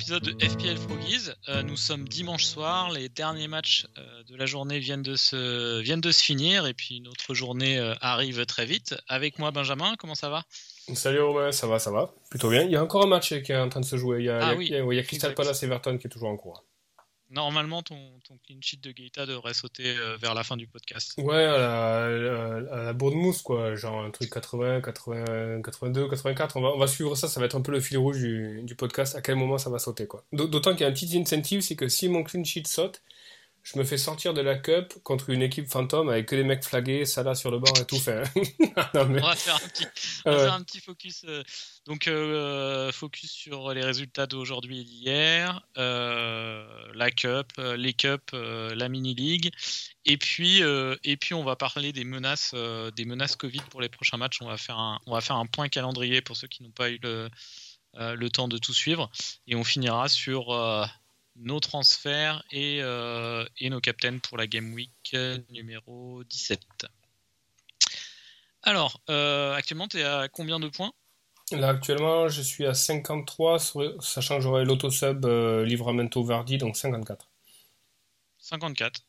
Épisode de FPL Froggies. Euh, nous sommes dimanche soir, les derniers matchs euh, de la journée viennent de, se, viennent de se finir et puis notre journée euh, arrive très vite. Avec moi Benjamin, comment ça va? Salut Romain, ça va, ça va, plutôt bien. Il y a encore un match qui est en train de se jouer. Il y a, Ah il y a- oui, il y a- Crystal. Palace Everton qui est toujours en cours. Normalement, ton, ton clean sheet de Gaeta devrait sauter euh, vers la fin du podcast. Ouais, à la, à la Bournemouth, quoi, genre un truc 80, 80, 82, 84. On va, on va suivre ça, ça va être un peu le fil rouge du, du podcast, à quel moment ça va sauter, quoi. D'autant qu'il y a un petit incentive, c'est que si mon clean sheet saute, je me fais sortir de la cup contre une équipe fantôme avec que des mecs flagués, Salah sur le banc et tout. Enfin, non, mais, On va faire un petit, on va Ouais. faire un petit focus. euh, donc, euh, focus sur les résultats d'aujourd'hui et d'hier, euh, la Cup, euh, les Cups, euh, la Mini League. Et puis, euh, et puis, on va parler des menaces, euh, des menaces Covid pour les prochains matchs. On va faire un, on va faire un point calendrier pour ceux qui n'ont pas eu le, euh, le temps de tout suivre. Et on finira sur euh, nos transferts et, euh, et nos captains pour la Game Week euh, numéro 17. Alors, euh, actuellement, tu es à combien de points? Là, actuellement, je suis à 53, sur- sachant que j'aurai l'autosub euh, Livramento Vardy, donc 54. 54.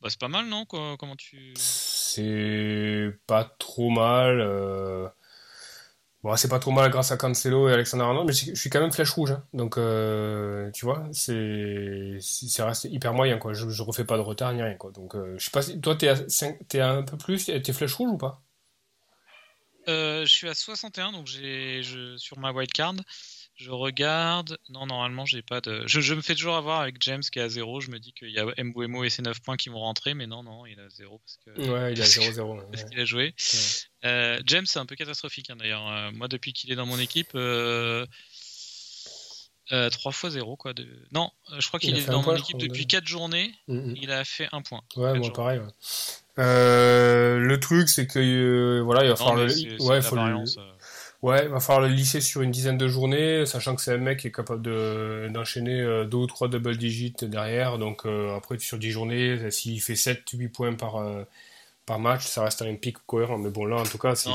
Bah, c'est pas mal, non Quoi- Comment tu. C'est pas trop mal. euh, Bon, c'est pas trop mal grâce à Cancelo et Alexander Arnold, mais je suis quand même flèche rouge. hein. Donc, euh, tu vois, c'est reste hyper moyen, quoi. Je, je refais pas de retard ni rien, quoi. Donc, euh, je sais pas si... Toi, t'es à, à un peu plus, t'es flèche rouge ou pas? Euh, je suis à 61, donc j'ai je, sur ma wildcard. Je regarde. Non, normalement, j'ai pas de. Je, je me fais toujours avoir avec James qui est à 0. Je me dis qu'il y a Mbuemo et ses 9 points qui vont rentrer, mais non, non, il est à 0 parce que. Ouais, il parce que- 0-0. parce ouais. qu'il a joué. Euh, James, c'est un peu catastrophique hein, d'ailleurs. Euh, moi, depuis qu'il est dans mon équipe, euh, euh, 3 fois 0 quoi. De... Non, euh, je crois Il qu'il a est dans mon équipe depuis ouais. 4 journées. Mm, mm. Il a fait un point. Ouais, moi pareil. ouais. Euh, le truc, c'est que euh, voilà, il va Non, falloir le, ouais, faut variance, euh. ouais, il va falloir le lisser sur une dizaine de journées, sachant que c'est un mec qui est capable de d'enchaîner euh, deux ou trois double digits derrière. Donc euh, après sur 10 journées, s'il fait 7 8 points par euh, par match, ça reste un pic cohérent. Mais bon là, en tout cas, c'est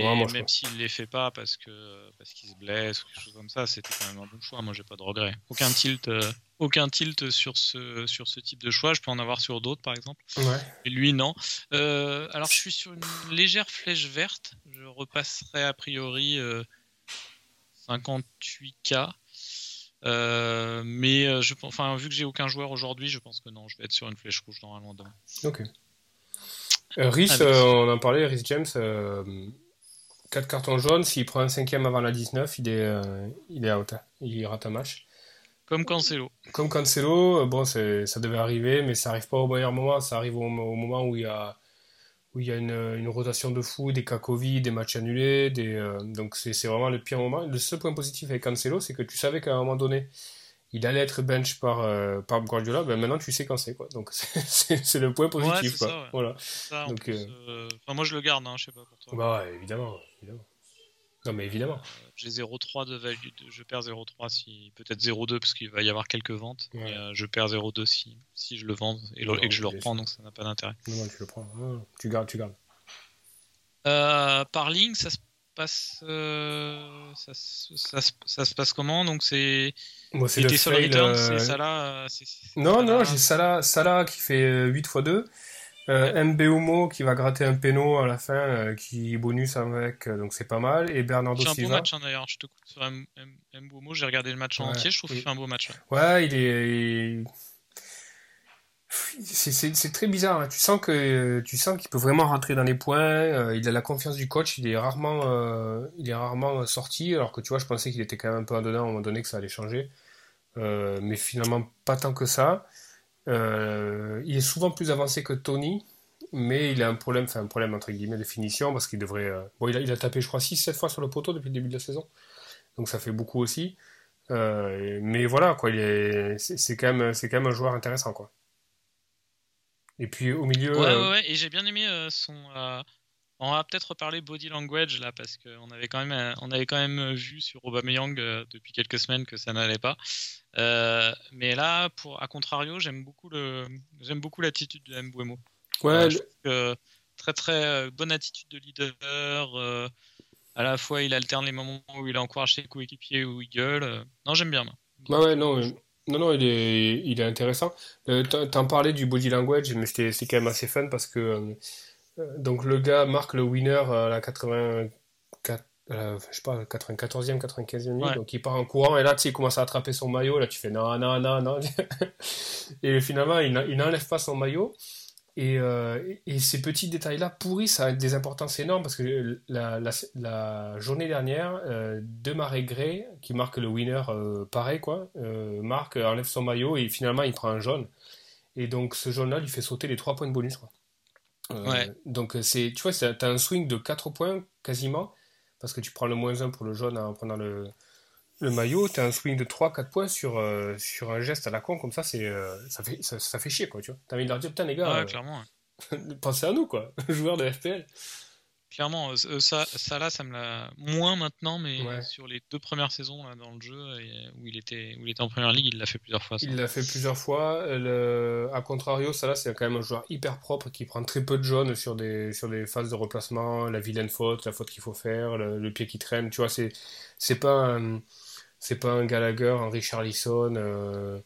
vraiment même s'il les fait pas parce que parce qu'il se blesse ou quelque chose comme ça, c'était quand même un bon choix. Moi, j'ai pas de regret. Aucun tilt, euh, aucun tilt sur ce sur ce type de choix. Je peux en avoir sur d'autres, par exemple. Ouais. Et lui, non. Euh, alors, je suis sur une légère flèche verte. Je repasserai a priori euh, 58K. Euh, mais je, enfin, vu que j'ai aucun joueur aujourd'hui, je pense que non, je vais être sur une flèche rouge normalement demain. Ok. Euh, Rhys, euh, on en parlait, Rhys James, 4 cartons jaunes, s'il prend un cinquième avant la 19, il est, euh, il est out. Il rate un match. Comme Cancelo. Comme Cancelo, euh, bon, ça devait arriver, mais ça arrive pas au meilleur moment. Ça arrive au, au moment où il y a, où il y a une, une rotation de fou, des cas Covid, des matchs annulés. Des, euh, donc c'est, c'est vraiment le pire moment. Le seul point positif avec Cancelo, c'est que tu savais qu'à un moment donné, il allait être bench par, euh, par Guardiola. Ben maintenant, tu sais quand c'est. Quoi. Donc c'est, le point positif. c'est quoi. ça, ouais. Voilà. Ça, Donc, plus, euh, euh, enfin, moi, je le garde, hein, je sais pas pour toi. Bah ouais, évidemment, évidemment. Non mais évidemment. J'ai 0,3 de value. de- Je perds 0,3 si peut-être 0,2 parce qu'il va y avoir quelques ventes. Ouais. Et, euh, je perds 0,2 si, si je le vends et, le- Non, et que je le reprends, donc ça n'a pas d'intérêt. Non, non, tu le prends. Non, tu gardes, tu gardes. Euh, par ligne, ça se passe, euh, ça, se- ça, se- ça se passe comment? Donc c'est Moi, c'est le fail, returns, euh, c'est ça c'est- c'est Non, Salah. non, j'ai Salah, Salah qui fait euh, 8 x 2. Euh, Mbeumo qui va gratter un péno à la fin, euh, qui bonus avec, euh, donc c'est pas mal. Et Bernardo Il fait un beau Silva. match hein, d'ailleurs. Je te coupe sur M- M- Mboumo. J'ai regardé le match en Ouais. entier. Je trouve qu'il fait un beau match. ouais. Ouais, il est. C'est très bizarre. hein. Tu sens que tu sens qu'il peut vraiment rentrer dans les points. euh, il a la confiance du coach. Il est rarement, euh, sorti. Alors que tu vois, je pensais qu'il était quand même un peu en dedans à un moment donné que ça allait changer. Euh, mais finalement pas tant que ça. Euh, il est souvent plus avancé que Tony, mais il a un problème, enfin un problème entre guillemets de finition parce qu'il devrait. euh, Bon, il a, tapé, je crois, 6-7 fois sur le poteau depuis le début de la saison, donc ça fait beaucoup aussi. Euh, mais voilà, c'est quand même, un joueur intéressant. Et puis au milieu. Ouais, euh, ouais, ouais, et j'ai bien aimé euh, son. euh, on va peut-être reparler body language là parce qu'on avait quand même, on avait quand même vu sur Aubameyang depuis quelques semaines que ça n'allait pas. Euh, mais là, pour à contrario, j'aime beaucoup le, j'aime beaucoup l'attitude de Mbouemo. ouais, Euh, je que très très bonne attitude de leader. euh, à la fois, il alterne les moments où il encourage ses coéquipiers où il gueule. Non, j'aime bien. moi. Ouais, ouais, non, non, non, il est, il est intéressant. Euh, t'en parlais du body language, mais c'était, c'est quand même assez fun parce que euh, euh, donc le gars marque le winner à la 84, euh, je sais pas, 94e, 95e minute, Ouais. donc il part en courant et là, tu sais, il commence à attraper son maillot, là tu fais non, non, non, non, et finalement il, n'a- il n'enlève pas son maillot. Et, euh, et ces petits détails-là pourrissent à des importances énormes parce que la, la, la journée dernière, euh, Demarais Gray, qui marque le winner euh, pareil, quoi, euh, marque, enlève son maillot et finalement il prend un jaune. Et donc ce jaune-là lui fait sauter les 3 points de bonus. Quoi. Euh, Ouais. Donc c'est, tu vois, c'est- t'as un swing de 4 points quasiment parce que tu prends le moins 1 pour le jaune en prenant le, le maillot. T'as un swing de 3-4 points sur, euh, sur un geste à la con comme ça, c'est, euh, ça, fait, ça, ça fait chier quoi, tu vois. T'as envie de leur dire, putain les gars, Ouais, euh, clairement. ouais. pensez à nous quoi, joueurs de FPL. Clairement, ça, ça là, ça me l'a moins maintenant, mais Ouais. sur les deux premières saisons là, dans le jeu où il était où il était en première ligue, il l'a fait plusieurs fois. ça. Il l'a fait plusieurs fois. Le... A contrario, ça là, c'est quand même un joueur hyper propre qui prend très peu de jaunes sur des, sur des phases de replacement, la vilaine faute, la faute qu'il faut faire, le, le pied qui traîne. Tu vois, c'est, c'est pas un, c'est pas un Gallagher, un Richarlison, euh,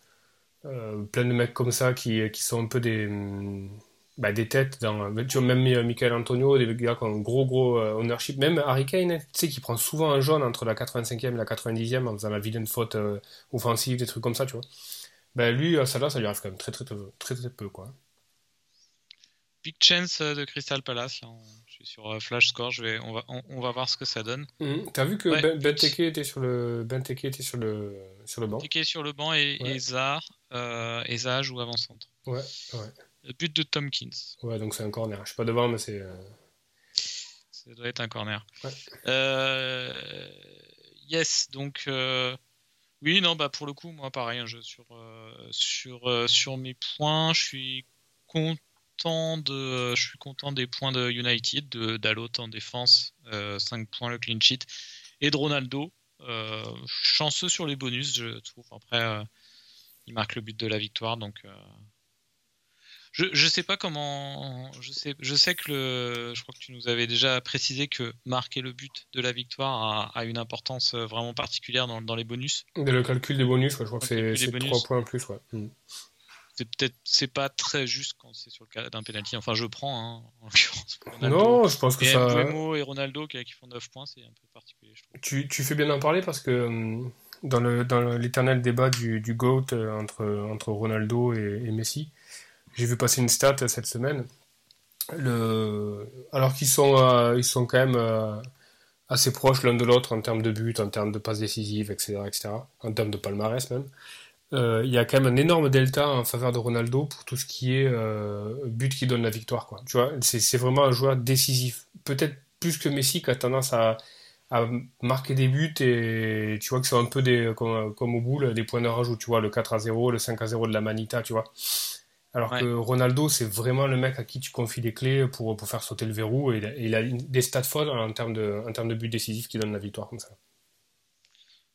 euh, plein de mecs comme ça qui, qui sont un peu des, hum, bah, des têtes dans, tu vois, même euh, Michael Antonio, des gars qui ont un gros gros ownership. Même Harry Kane, hein, tu sais, qui prend souvent un jaune entre la 85e et la 90e en faisant la vilaine faute offensive, des trucs comme ça, tu vois. Ben lui, ça là, ça lui arrive quand même très très très peu quoi. Big chance de Crystal Palace. Là, on- sur euh, Flash Score. Je vais, on va, on, on va voir ce que ça donne. Mhm. T'as vu que Ouais. Ben Benteke était sur le Benteke était sur le sur le banc. Sur le banc et, Ouais. et Zaha, euh, joue avant centre. Ouais, ouais, Le but de Tompkins. ouais. Donc c'est un corner. Je suis pas devant, mais c'est. euh, Ça doit être un corner. Ouais. Euh, yes, donc oui, non, bah pour le coup, moi pareil, un jeu sur sur sur mes points, je suis content de je suis content des points de United, de Dalot en défense, euh, 5 points le clean sheet et de Ronaldo. Euh, chanceux sur les bonus, je trouve. Après, euh, il marque le but de la victoire, donc. euh, je, je sais pas comment. Je sais, je sais que le. Je crois que tu nous avais déjà précisé que marquer le but de la victoire a, a une importance euh, vraiment particulière dans, dans les bonus. de le calcul des bonus, ouais, je crois que Le c'est des c'est bonus. 3 points en plus, ouais. C'est peut-être. C'est pas très juste quand c'est sur le cas d'un penalty. Enfin, je prends, hein, en l'occurrence. Non, je pense que Et ça. Mbeumo et Ronaldo qui, font 9 points, c'est un peu particulier, je trouve. Tu, tu fais bien d'en parler parce que hum, dans le dans l'éternel débat du, du GOAT euh, entre, entre Ronaldo et, et Messi, j'ai vu passer une stat cette semaine. Le, alors qu'ils sont, euh, ils sont quand même euh, assez proches l'un de l'autre en termes de buts, en termes de passes décisives, etc., etc., en termes de palmarès même. Euh, il y a quand même un énorme delta en faveur de Ronaldo pour tout ce qui est euh, but qui donne la victoire. Quoi. Tu vois, c'est vraiment un joueur décisif. Peut-être plus que Messi qui a tendance à, à marquer des buts et tu vois que c'est un peu des, comme, comme au boule, des points de rajout. Tu vois, le 4 à 0, le 5 à 0 de la Manita, tu vois. Alors Ouais. que Ronaldo, c'est vraiment le mec à qui tu confies les clés pour, pour faire sauter le verrou et, il a- il des stats folles en termes de, en termes de buts décisifs qui donnent la victoire comme ça.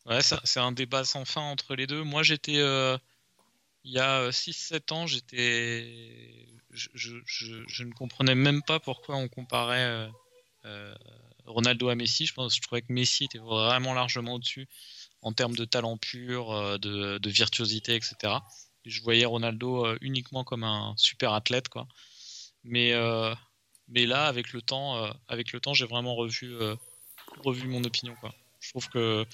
Ouais, c'est un débat sans fin entre les deux. Moi, j'étais. euh, il y a 6-7 ans, j'étais. Je, je, je, ne comprenais même pas pourquoi on comparait euh, euh, Ronaldo à Messi. Je pense, je trouvais que Messi était vraiment largement au-dessus en termes de talent pur, euh, de, virtuosité, etc. Et je voyais Ronaldo euh, uniquement comme un super athlète, quoi. Mais, euh, mais là, avec le temps, euh, avec temps, j'ai vraiment revu, euh, revu mon opinion, quoi. Je trouve que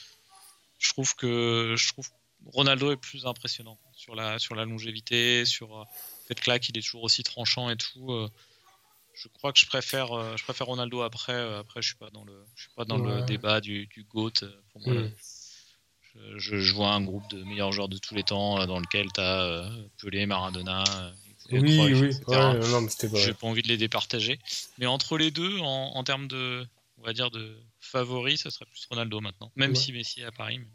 je trouve que je trouve Ronaldo est plus impressionnant sur la sur la longévité, sur euh, le fait que là qu'il est toujours aussi tranchant et tout. euh, je crois que je préfère euh, je préfère Ronaldo après. euh, après, je suis pas dans le je suis pas dans Ouais. le débat du, du goat. euh, Pour moi, Mm. je, je- je vois un groupe de meilleurs joueurs de tous les temps dans lequel tu as Pelé, Maradona, Oui, oui, ouais, non, mais c'était pas. J'ai pas envie de les départager. Mais entre les deux, en, en termes de, on va dire, de favoris, ce serait plus Ronaldo maintenant. Même Ouais. si Messi est à Paris. mais-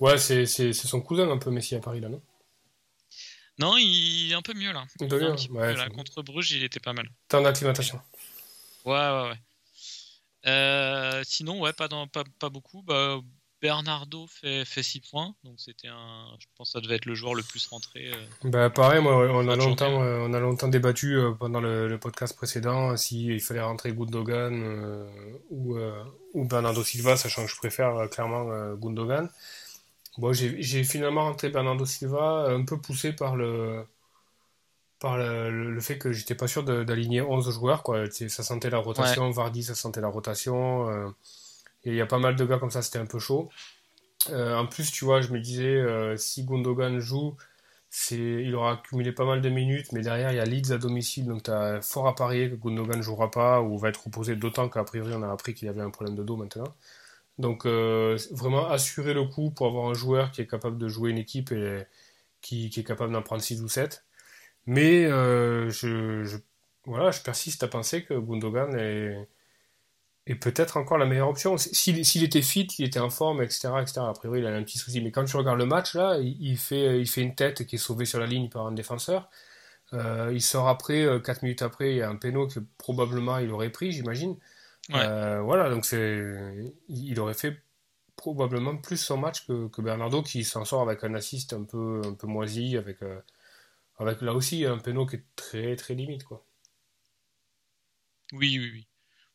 Ouais, c'est c'est- c'est son cousin un peu Messi à Paris là, non? Non, il est un peu mieux là. Il Il doit est un bien, petit peu ouais, mieux, là. c'est- Contre Bruges, il était pas mal. Temps d'acclimatation. Ouais, ouais, ouais. Euh, sinon, ouais, pas, dans, pas, pas beaucoup. Bah, Bernardo fait, fait 6 points, donc c'était un. Je pense que ça devait être le joueur le plus rentré. euh. Bah pareil, moi, on a longtemps, euh, on a longtemps débattu euh, pendant le, le podcast précédent s'il fallait rentrer Gundogan euh, ou, euh, ou Bernardo Silva, sachant que je préfère clairement euh, Gundogan. Bon, j'ai finalement rentré Bernardo Silva, un peu poussé par le par le, fait que j'étais pas sûr d'aligner 11 joueurs, quoi. Ça sentait la rotation, Vardy, ça sentait la rotation. Il y a pas mal de gars comme ça, c'était un peu chaud. Euh, en plus, tu vois, je me disais, euh, si Gundogan joue, c'est, il aura accumulé pas mal de minutes, mais derrière, il y a Leeds à domicile, donc tu as fort à parier que Gundogan ne jouera pas ou va être reposé, d'autant qu'a priori, on a appris qu'il avait un problème de dos maintenant. Donc, euh, vraiment assurer le coup pour avoir un joueur qui est capable de jouer une équipe et qui, est capable d'en prendre 6 ou 7. Mais voilà, je persiste à penser que Gundogan est, est peut-être encore la meilleure option. S'il s'il était fit, il était en forme, etc., etc. A priori, il a un petit souci. Mais quand tu regardes le match, là, il, il fait, il fait une tête qui est sauvée sur la ligne par un défenseur. Euh, il sort après, 4 minutes après, il y a un péno que probablement il aurait pris, j'imagine. Ouais. Euh, voilà, donc c'est, il aurait fait probablement plus son match que, que Bernardo qui s'en sort avec un assist un peu, un peu moisi, avec, euh, avec là aussi un péno qui est très très limite quoi. Oui, oui, oui.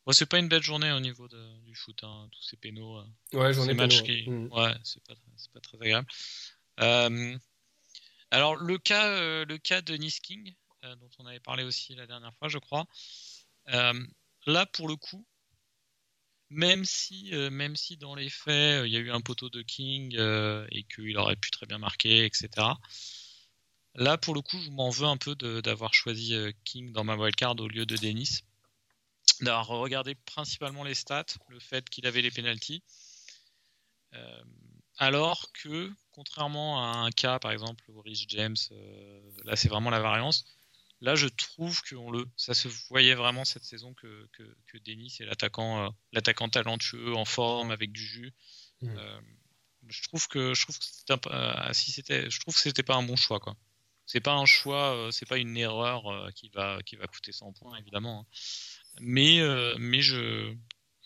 Bon, c'est pas une belle journée au niveau de- du foot, hein, tous ces pénaux. euh. Ouais, ces matchs qui. Mm. Ouais, c'est pas, pas très agréable. Euh, alors, le cas, euh, le cas de Nice King, euh, dont on avait parlé aussi la dernière fois, je crois. Là, pour le coup, même si, même si dans les faits, il y a eu un poteau de King et qu'il aurait pu très bien marquer, etc. Là, pour le coup, je m'en veux un peu d'avoir choisi King dans ma wildcard au lieu de Dennis. D'avoir regardé principalement les stats, le fait qu'il avait les pénalties. Euh, alors que, contrairement à un cas, par exemple, au Rich James, euh, là c'est vraiment la variance. Là, je trouve que on le, ça se voyait vraiment cette saison que, que, que Denis est l'attaquant, euh, l'attaquant talentueux, en forme, avec du jus. Mm. Euh, je trouve que je trouve que c'était si c'était, je trouve que c'était pas un bon choix quoi. C'est pas un choix, c'est pas une erreur qui va qui va coûter 100 points évidemment. hein. Mais euh, mais je,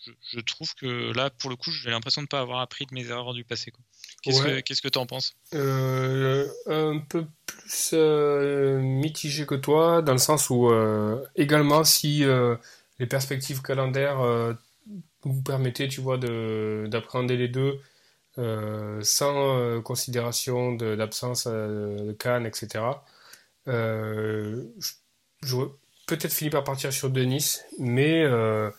je je trouve que là pour le coup j'ai l'impression de pas avoir appris de mes erreurs du passé quoi. Qu'est-ce Ouais. que que t'en penses? Euh, un peu plus euh, mitigé que toi, dans le sens où également si les perspectives calendaires vous permettaient, tu vois, de d'appréhender les deux sans considération de l'absence euh, de Cannes, etc. Je- peut-être fini par partir sur Denis, mais euh,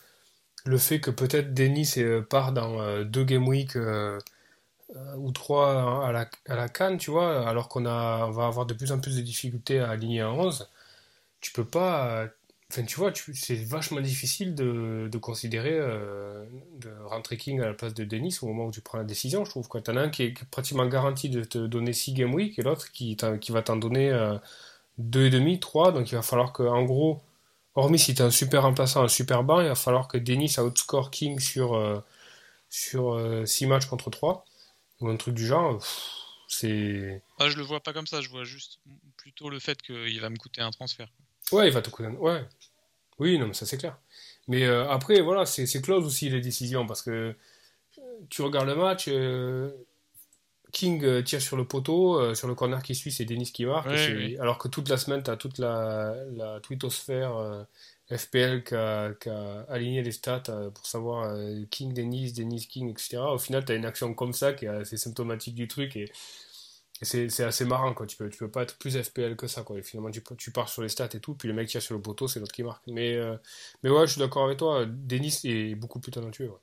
le fait que peut-être Denis euh, part dans euh, deux game week ou trois à la, à la Cannes, tu vois, alors qu'on va avoir de plus en plus de difficultés à aligner un 11, tu peux pas. Enfin, tu vois, c'est vachement difficile de, considérer de rentrer King à la place de Dennis au moment où tu prends la décision, je trouve. Tu en as un qui est pratiquement garanti de te donner 6 game week et l'autre qui, t'en- va t'en donner deux et demi, trois. Donc il va falloir que, en gros, hormis si tu un super remplaçant, un super banc, il va falloir que Dennis outscore King sur, euh, sur 6 matchs contre 3 ou un truc du genre. C'est. ah, Je le vois pas comme ça, je vois juste plutôt le fait qu'il va me coûter un transfert. Ouais, il va te coûter. un- Ouais. Oui, non, mais ça c'est clair. Mais euh, après, voilà, c'est close aussi les décisions parce que euh, tu regardes le match, euh, King euh, tire sur le poteau, euh, sur le corner qui suit, c'est Denis qui marque. Oui. Alors que toute la semaine, tu as toute la, la twittosphère euh, FPL qui a, aligné les stats euh, pour savoir King, Denis, Denis, King, etc. Au final, tu as une action comme ça qui est assez symptomatique du truc et, et c'est assez marrant. Quoi. Tu, peux, tu peux pas être plus FPL que ça. Quoi. Et finalement, tu, tu pars sur les stats et tout, puis le mec tire sur le poteau, c'est l'autre qui marque. Mais, mais ouais, je suis d'accord avec toi. Denis est beaucoup plus talentueux. Ouais.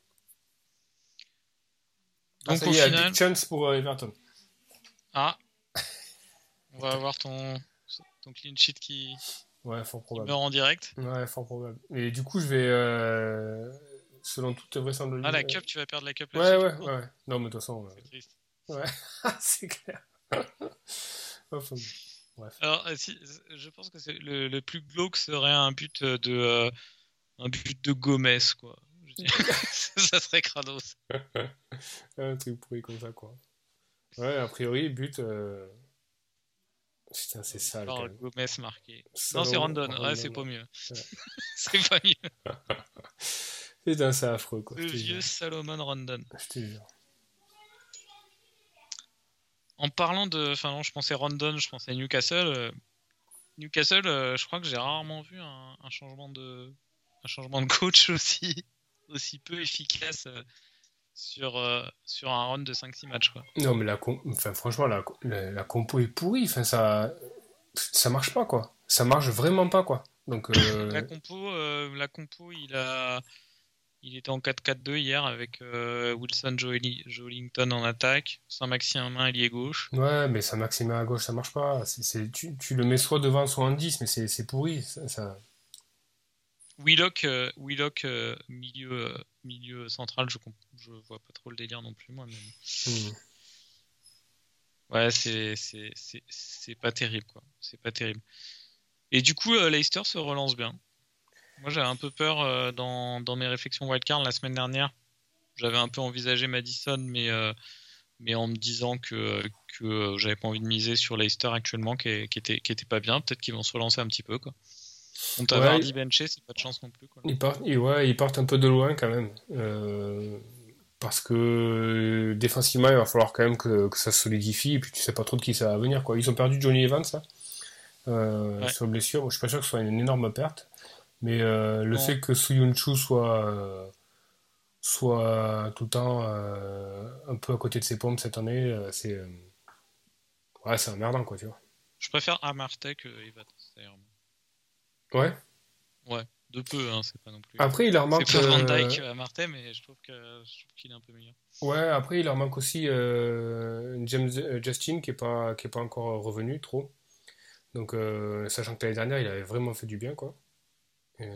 Donc au final, big chance pour euh, Everton. ah, on va avoir ton ton clean sheet qui, Ouais, fort qui probable. meurt en direct. Ouais, fort probable. Et du coup, je vais, euh, selon toute vraisemblabilité. Ah la cup, tu vas perdre la cup. Ouais, ouais, ouais. Non, mais de toute façon, euh, C'est triste. c'est clair. Enfin, bref. Alors, euh, si, je pense que le, le plus glauque serait un but de euh, un but de Gomez, quoi. Ça serait crados. Un truc pourri comme ça, quoi. Ouais, a priori, but. euh, Putain, c'est sale. même. Gomez marqué. Non, c'est Randon. Ouais, Rondon. c'est pas mieux. Ouais. c'est pas mieux. Putain, c'est affreux, quoi. Le vieux. Salomon Rondon. Je te jure. En parlant de. Enfin, non, je pensais Rondon, je pensais Newcastle. euh, Newcastle, euh, je crois que j'ai rarement vu un, un changement de. Un changement de coach aussi, aussi peu efficace euh, sur, euh, sur un run de 5-6 matchs. Quoi. Non, mais la, enfin, franchement, la, la, la compo est pourrie. Enfin, ça, ça marche pas, quoi. Ça marche vraiment pas, quoi. Donc, euh, La compo, euh, la compo, il a, il était en 4-4-2 hier avec Wilson Joeli- Jolington en attaque, Saint-Maximin ailier gauche. ouais, mais ça Maximin à gauche, ça marche pas. C'est, c'est- tu, tu le mets soit devant, soit en 10, mais c'est, c'est pourri. Ça, ça- Willock, euh, Willock euh, milieu, euh, milieu central, je, je vois pas trop le délire non plus moi. Mais... Hmm. Ouais, c'est, c'est, c'est, c'est pas terrible quoi. C'est pas terrible. Et du coup, euh, Leicester se relance bien. Moi, j'avais un peu peur dans, dans mes réflexions wildcard la semaine dernière. J'avais un peu envisagé Madison, mais, mais en me disant que, que j'avais pas envie de miser sur Leicester actuellement, qui, est- qui était, qui était pas bien. Peut-être qu'ils vont se relancer un petit peu quoi. On t'a Ouais. Benché, c'est pas de chance non plus quoi. Ils partent, ouais, ils partent un peu de loin quand même. Euh, parce que défensivement, il va falloir quand même que, que ça se solidifie. Et puis tu sais pas trop de qui ça va venir. Quoi. Ils ont perdu Johnny Evans euh, Ouais. sur blessure. Moi, je suis pas sûr que ce soit une énorme perte. Mais euh, le fait que Suyunchu soit, euh, soit tout le temps un peu à côté de ses pompes cette année, c'est ouais, c'est emmerdant quoi, tu vois. Je préfère Amartey que Evans d'ailleurs. Ouais. De peu, hein, c'est pas non plus. Après, il leur manque. c'est pas Van euh, Dyke Amartey, mais je trouve qu'il est un peu meilleur. Ouais, après il leur manque aussi euh, James euh, Justin qui est pas qui est pas encore revenu trop. Donc euh, sachant que l'année dernière il avait vraiment fait du bien quoi. Euh,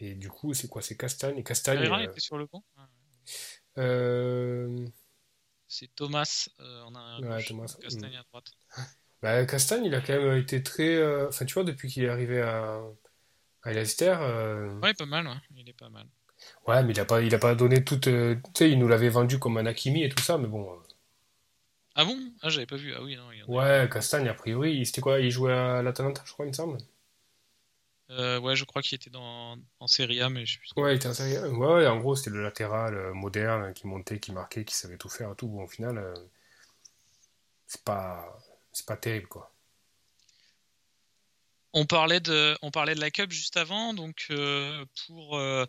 et du coup c'est quoi? C'est Castagne et Castagne. Euh, était sur le banc? Ah, C'est Thomas, on a un Ouais, Thomas, Castagne à droite. bah, Castagne il a quand même été très. euh, Enfin tu vois depuis qu'il est arrivé à à Leicester. euh, Ouais, pas mal, ouais. il est pas mal. Ouais mais il a pas il a pas donné toute. euh, Tu sais il nous l'avait vendu comme un Hakimi et tout ça mais bon. euh, Ah bon? Ah, j'avais pas vu. Ah oui, non, il y en a. Ouais Castagne a priori c'était quoi? Il jouait à l'Atalanta je crois il me semble. Euh, ouais, je crois qu'il était dans, en Serie A, mais je sais plus. Ouais, il était un sérieux. Ouais, ouais, en gros, c'était le latéral moderne qui montait, qui marquait, qui savait tout faire et tout. Bon, au final, c'est pas, pas terrible, quoi. On parlait de, on parlait de la Cup juste avant, donc euh, pour, euh,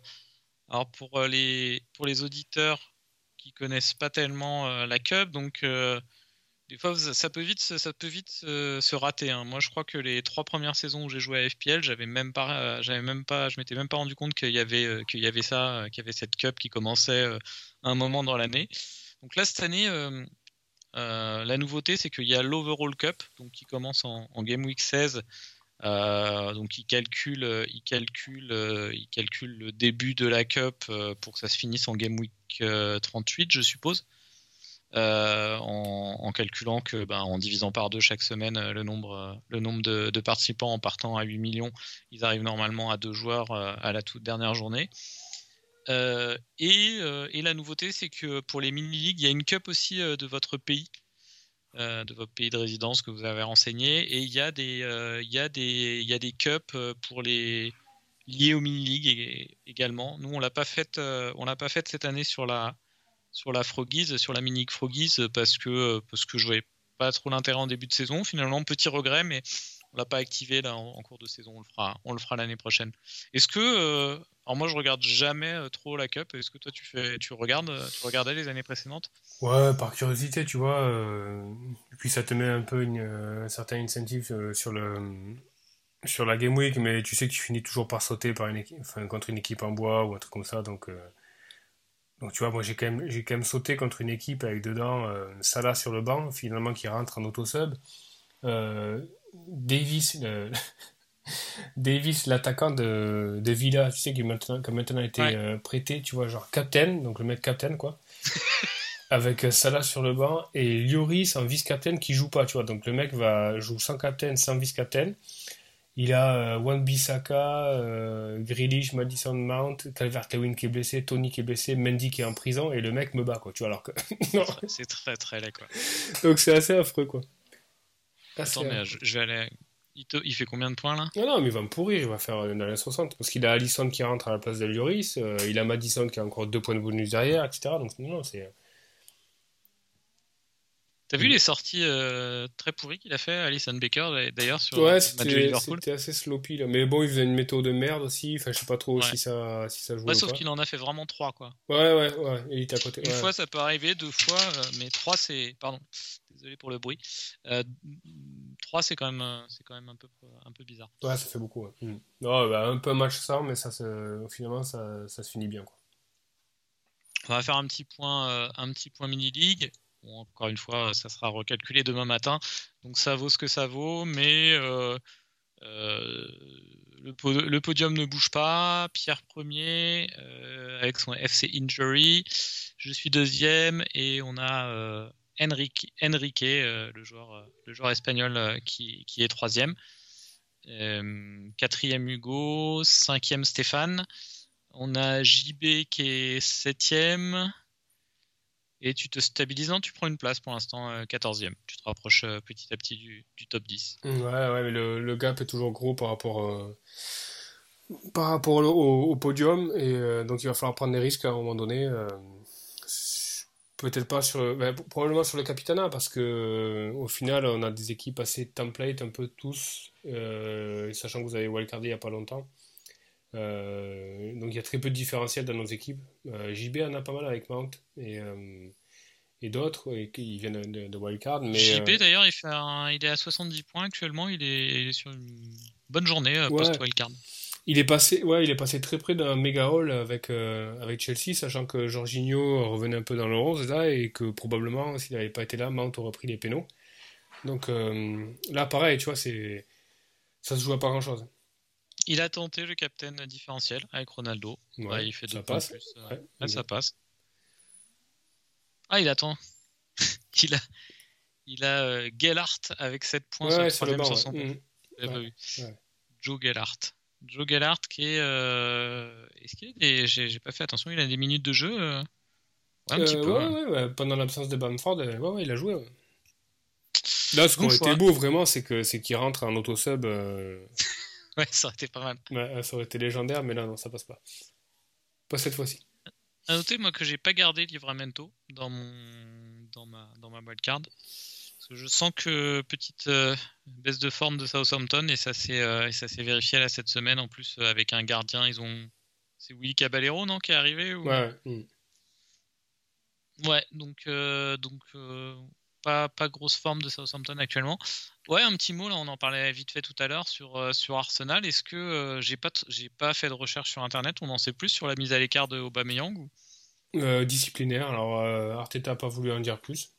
alors pour euh, les, pour les auditeurs qui connaissent pas tellement la Cup, donc des fois ça peut vite, ça peut vite se, rater. hein. Moi, je crois que les trois premières saisons où j'ai joué à FPL, j'avais même pas, j'avais même pas, je m'étais même pas rendu compte qu'il y avait, qu'il y avait ça, qu'il y avait cette Cup qui commençait à un moment dans l'année. Donc là, cette année. Euh, la nouveauté, c'est qu'il y a l'Overall Cup, qui commence en, Game Week 16 euh, donc il calcule, euh, il calcule, le début de la cup pour que ça se finisse en game week euh, 38, je suppose, en, calculant que, ben, en divisant par deux chaque semaine le nombre, de, participants en partant à 8 millions, ils arrivent normalement à deux joueurs à la toute dernière journée. Euh, et, euh, et la nouveauté, c'est que pour les mini-ligues, il y a une cup aussi euh, de votre pays de votre pays de résidence que vous avez renseigné et il y a des il y a des il y a des cups pour les liés aux mini ligues également. Nous on l'a pas fait euh, on l'a pas fait cette année sur la sur la Froggies sur la mini Froggies parce que parce que je voyais pas trop l'intérêt en début de saison. Finalement petit regret mais on l'a pas activé là en, cours de saison. On le fera on le fera l'année prochaine. Est-ce que euh, alors moi je regarde jamais euh, trop la cup. Est-ce que toi tu fais tu regardes euh, tu regardais les années précédentes? Ouais, par curiosité, tu vois. et puis ça te met un peu un certain incentive sur le, sur la Game Week, mais tu sais que tu finis toujours par sauter par une contre une équipe en bois ou un truc comme ça. Donc, donc tu vois, moi j'ai quand même, j'ai quand même sauté contre une équipe avec dedans Salah sur le banc, finalement qui rentre en auto-sub. Euh, Davis, le- Davis, l'attaquant de, de Villa, tu sais, qui, maintenant, qui a maintenant été Ouais. euh, prêté, tu vois, genre captain, donc le mec captain, quoi. avec euh, Salah sur le banc et Lloris en vice-captain qui joue pas, tu vois. Donc le mec va jouer sans captain, sans vice-captain. Il a euh, Wan Bissaka, euh, Grealish, Madison Mount, Calvert-Lewin qui est blessé, Tony qui est blessé, Mendy qui est en prison et le mec me bat quoi. Tu vois alors que non. C'est très très laid quoi. Donc c'est assez affreux quoi. Attends, mais affreux. je, je vais aller. Il, te- il fait combien de points là? Non, non, mais il va me pourrir, il va faire euh, dans les 60. Parce qu'il a Allison qui rentre à la place de Lloris, euh, il a Madison qui a encore deux points de bonus derrière, etc. Donc non, non, c'est. T'as vu les sorties euh, très pourries qu'il a fait Alison Baker d'ailleurs sur Ouais, le match de c'était Liverpool? c'était assez sloppy là. Mais bon, il faisait une météo de merde aussi. Enfin, je sais pas trop Ouais. si ça, si ça jouait Ouais, ou sauf qu'il en a fait vraiment trois quoi. Ouais, ouais, ouais, il était à côté. Une fois ça peut arriver, deux fois, euh, mais trois c'est. Pardon, désolé pour le bruit. Euh, trois c'est quand même, euh, c'est quand même un peu, un peu bizarre. Ouais, ça fait beaucoup. ouais. Mm. Non, bah, un peu match sans, mais ça, finalement, ça, ça se finit bien. Quoi. On va faire un petit point, euh, un petit point mini league. Bon, encore une fois, ça sera recalculé demain matin, donc ça vaut ce que ça vaut, mais euh, euh, le, po- le podium ne bouge pas. Pierre premier euh, avec son FC Injury. Je suis deuxième et on a euh, Enrique, euh, le joueur, euh, le joueur espagnol euh, qui, est troisième. Quatrième Hugo, cinquième Stéphane. On a JB qui est septième. Et tu te stabilises, tu prends une place pour l'instant, euh, 14e. Tu te rapproches petit à petit du, top 10. Mm, Ouais, ouais, mais le, gap est toujours gros par rapport, par rapport au, podium. Et donc, il va falloir prendre des risques à un moment donné. Peut-être pas sur, ben, probablement sur le Capitana, parce que euh, au final, on a des équipes assez template, un peu tous, euh, sachant que vous avez wildcardé il n'y a pas longtemps. Euh, donc il y a très peu de différentiel dans nos équipes. Euh, JB en a pas mal avec Mount et, et d'autres et qui viennent de, de wildcard. Mais, JB d'ailleurs, il, fait un- il est à 70 points actuellement. Il est, il est sur une bonne journée Ouais. post-wildcard. Il est passé, ouais, il est passé très près d'un méga haul avec, euh, avec Chelsea, sachant que Jorginho revenait un peu dans le 11 là, et que probablement, s'il n'avait pas été là, Mount aurait pris les pénaux. Donc euh, là, pareil, tu vois, c'est, ça se joue à pas grand chose. Il a tenté le captain différentiel avec Ronaldo. Ouais, Ouais, il fait ça deux passe. plus. euh, Ouais, là, ça passe. Ah, il attend. il a, il a euh, Gellhardt avec 7 points sur le le troisième banc. sur ouais. son Mhm. J'avais pas Ouais, vu. ouais. Joe Gellhardt. Joe Gellhardt qui est. euh, Est-ce qu'il a des. J'ai pas fait attention, il a des minutes de jeu euh, ouais, Un petit Euh, peu. ouais, hein. ouais, ouais, pendant l'absence de Bamford, ouais, ouais, il a joué. Là, ce qui aurait été beau, vraiment, c'est que c'est qu'il rentre en auto-sub. Ouais, ça aurait été pas mal. ouais, ça aurait été légendaire, mais là, non, ça passe pas. Pas cette fois-ci. À noter, moi, que j'ai pas gardé Livramento dans, mon... dans, ma... dans ma wildcard. Parce que je sens que petite euh, baisse de forme de Southampton, et ça s'est euh, et ça s'est vérifié là cette semaine. En plus, euh, avec un gardien, ils ont. C'est Willy Caballero, non, qui est arrivé ou... Ouais, ouais. mm. Ouais, donc, donc pas, pas grosse forme de Southampton actuellement. Ouais, un petit mot, là, on en parlait vite fait tout à l'heure sur, euh, sur Arsenal. Est-ce que euh, j'ai pas, j'ai pas fait de recherche sur internet On en sait plus sur la mise à l'écart de Aubameyang ou... Euh, disciplinaire, alors Arteta n'a pas voulu en dire plus.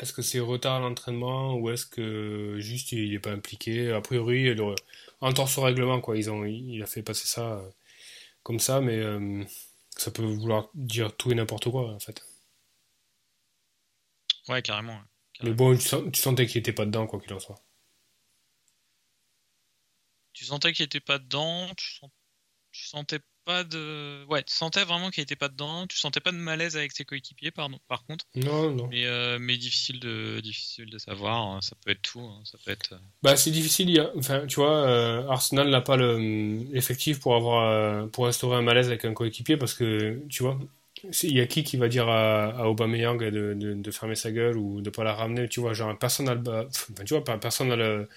Est-ce que c'est retard à l'entraînement ou est-ce que juste il n'est pas impliqué? A priori, en torse au règlement, quoi. Ils ont, il a fait passer ça euh, comme ça, mais euh, ça peut vouloir dire tout et n'importe quoi, en fait. Ouais, carrément. Mais bon, tu, sentais qu'il était pas dedans, quoi qu'il en soit. Tu sentais qu'il était pas dedans, tu, sens- tu sentais pas de. Ouais, tu sentais vraiment qu'il était pas dedans, tu sentais pas de malaise avec ses coéquipiers, pardon, par contre. Non, non. Mais, euh, mais difficile, de, difficile de savoir, hein, ça peut être tout, hein, ça peut être. euh, Bah, c'est difficile. il y a- Enfin, tu vois, euh, Arsenal n'a pas le- l'effectif pour avoir, euh, pour instaurer un malaise avec un coéquipier parce que, tu vois, il y a qui qui va dire à, à Aubameyang de, de, de fermer sa gueule ou de pas la ramener, tu vois, genre personne n'a le, enfin, tu vois, personne n'a le,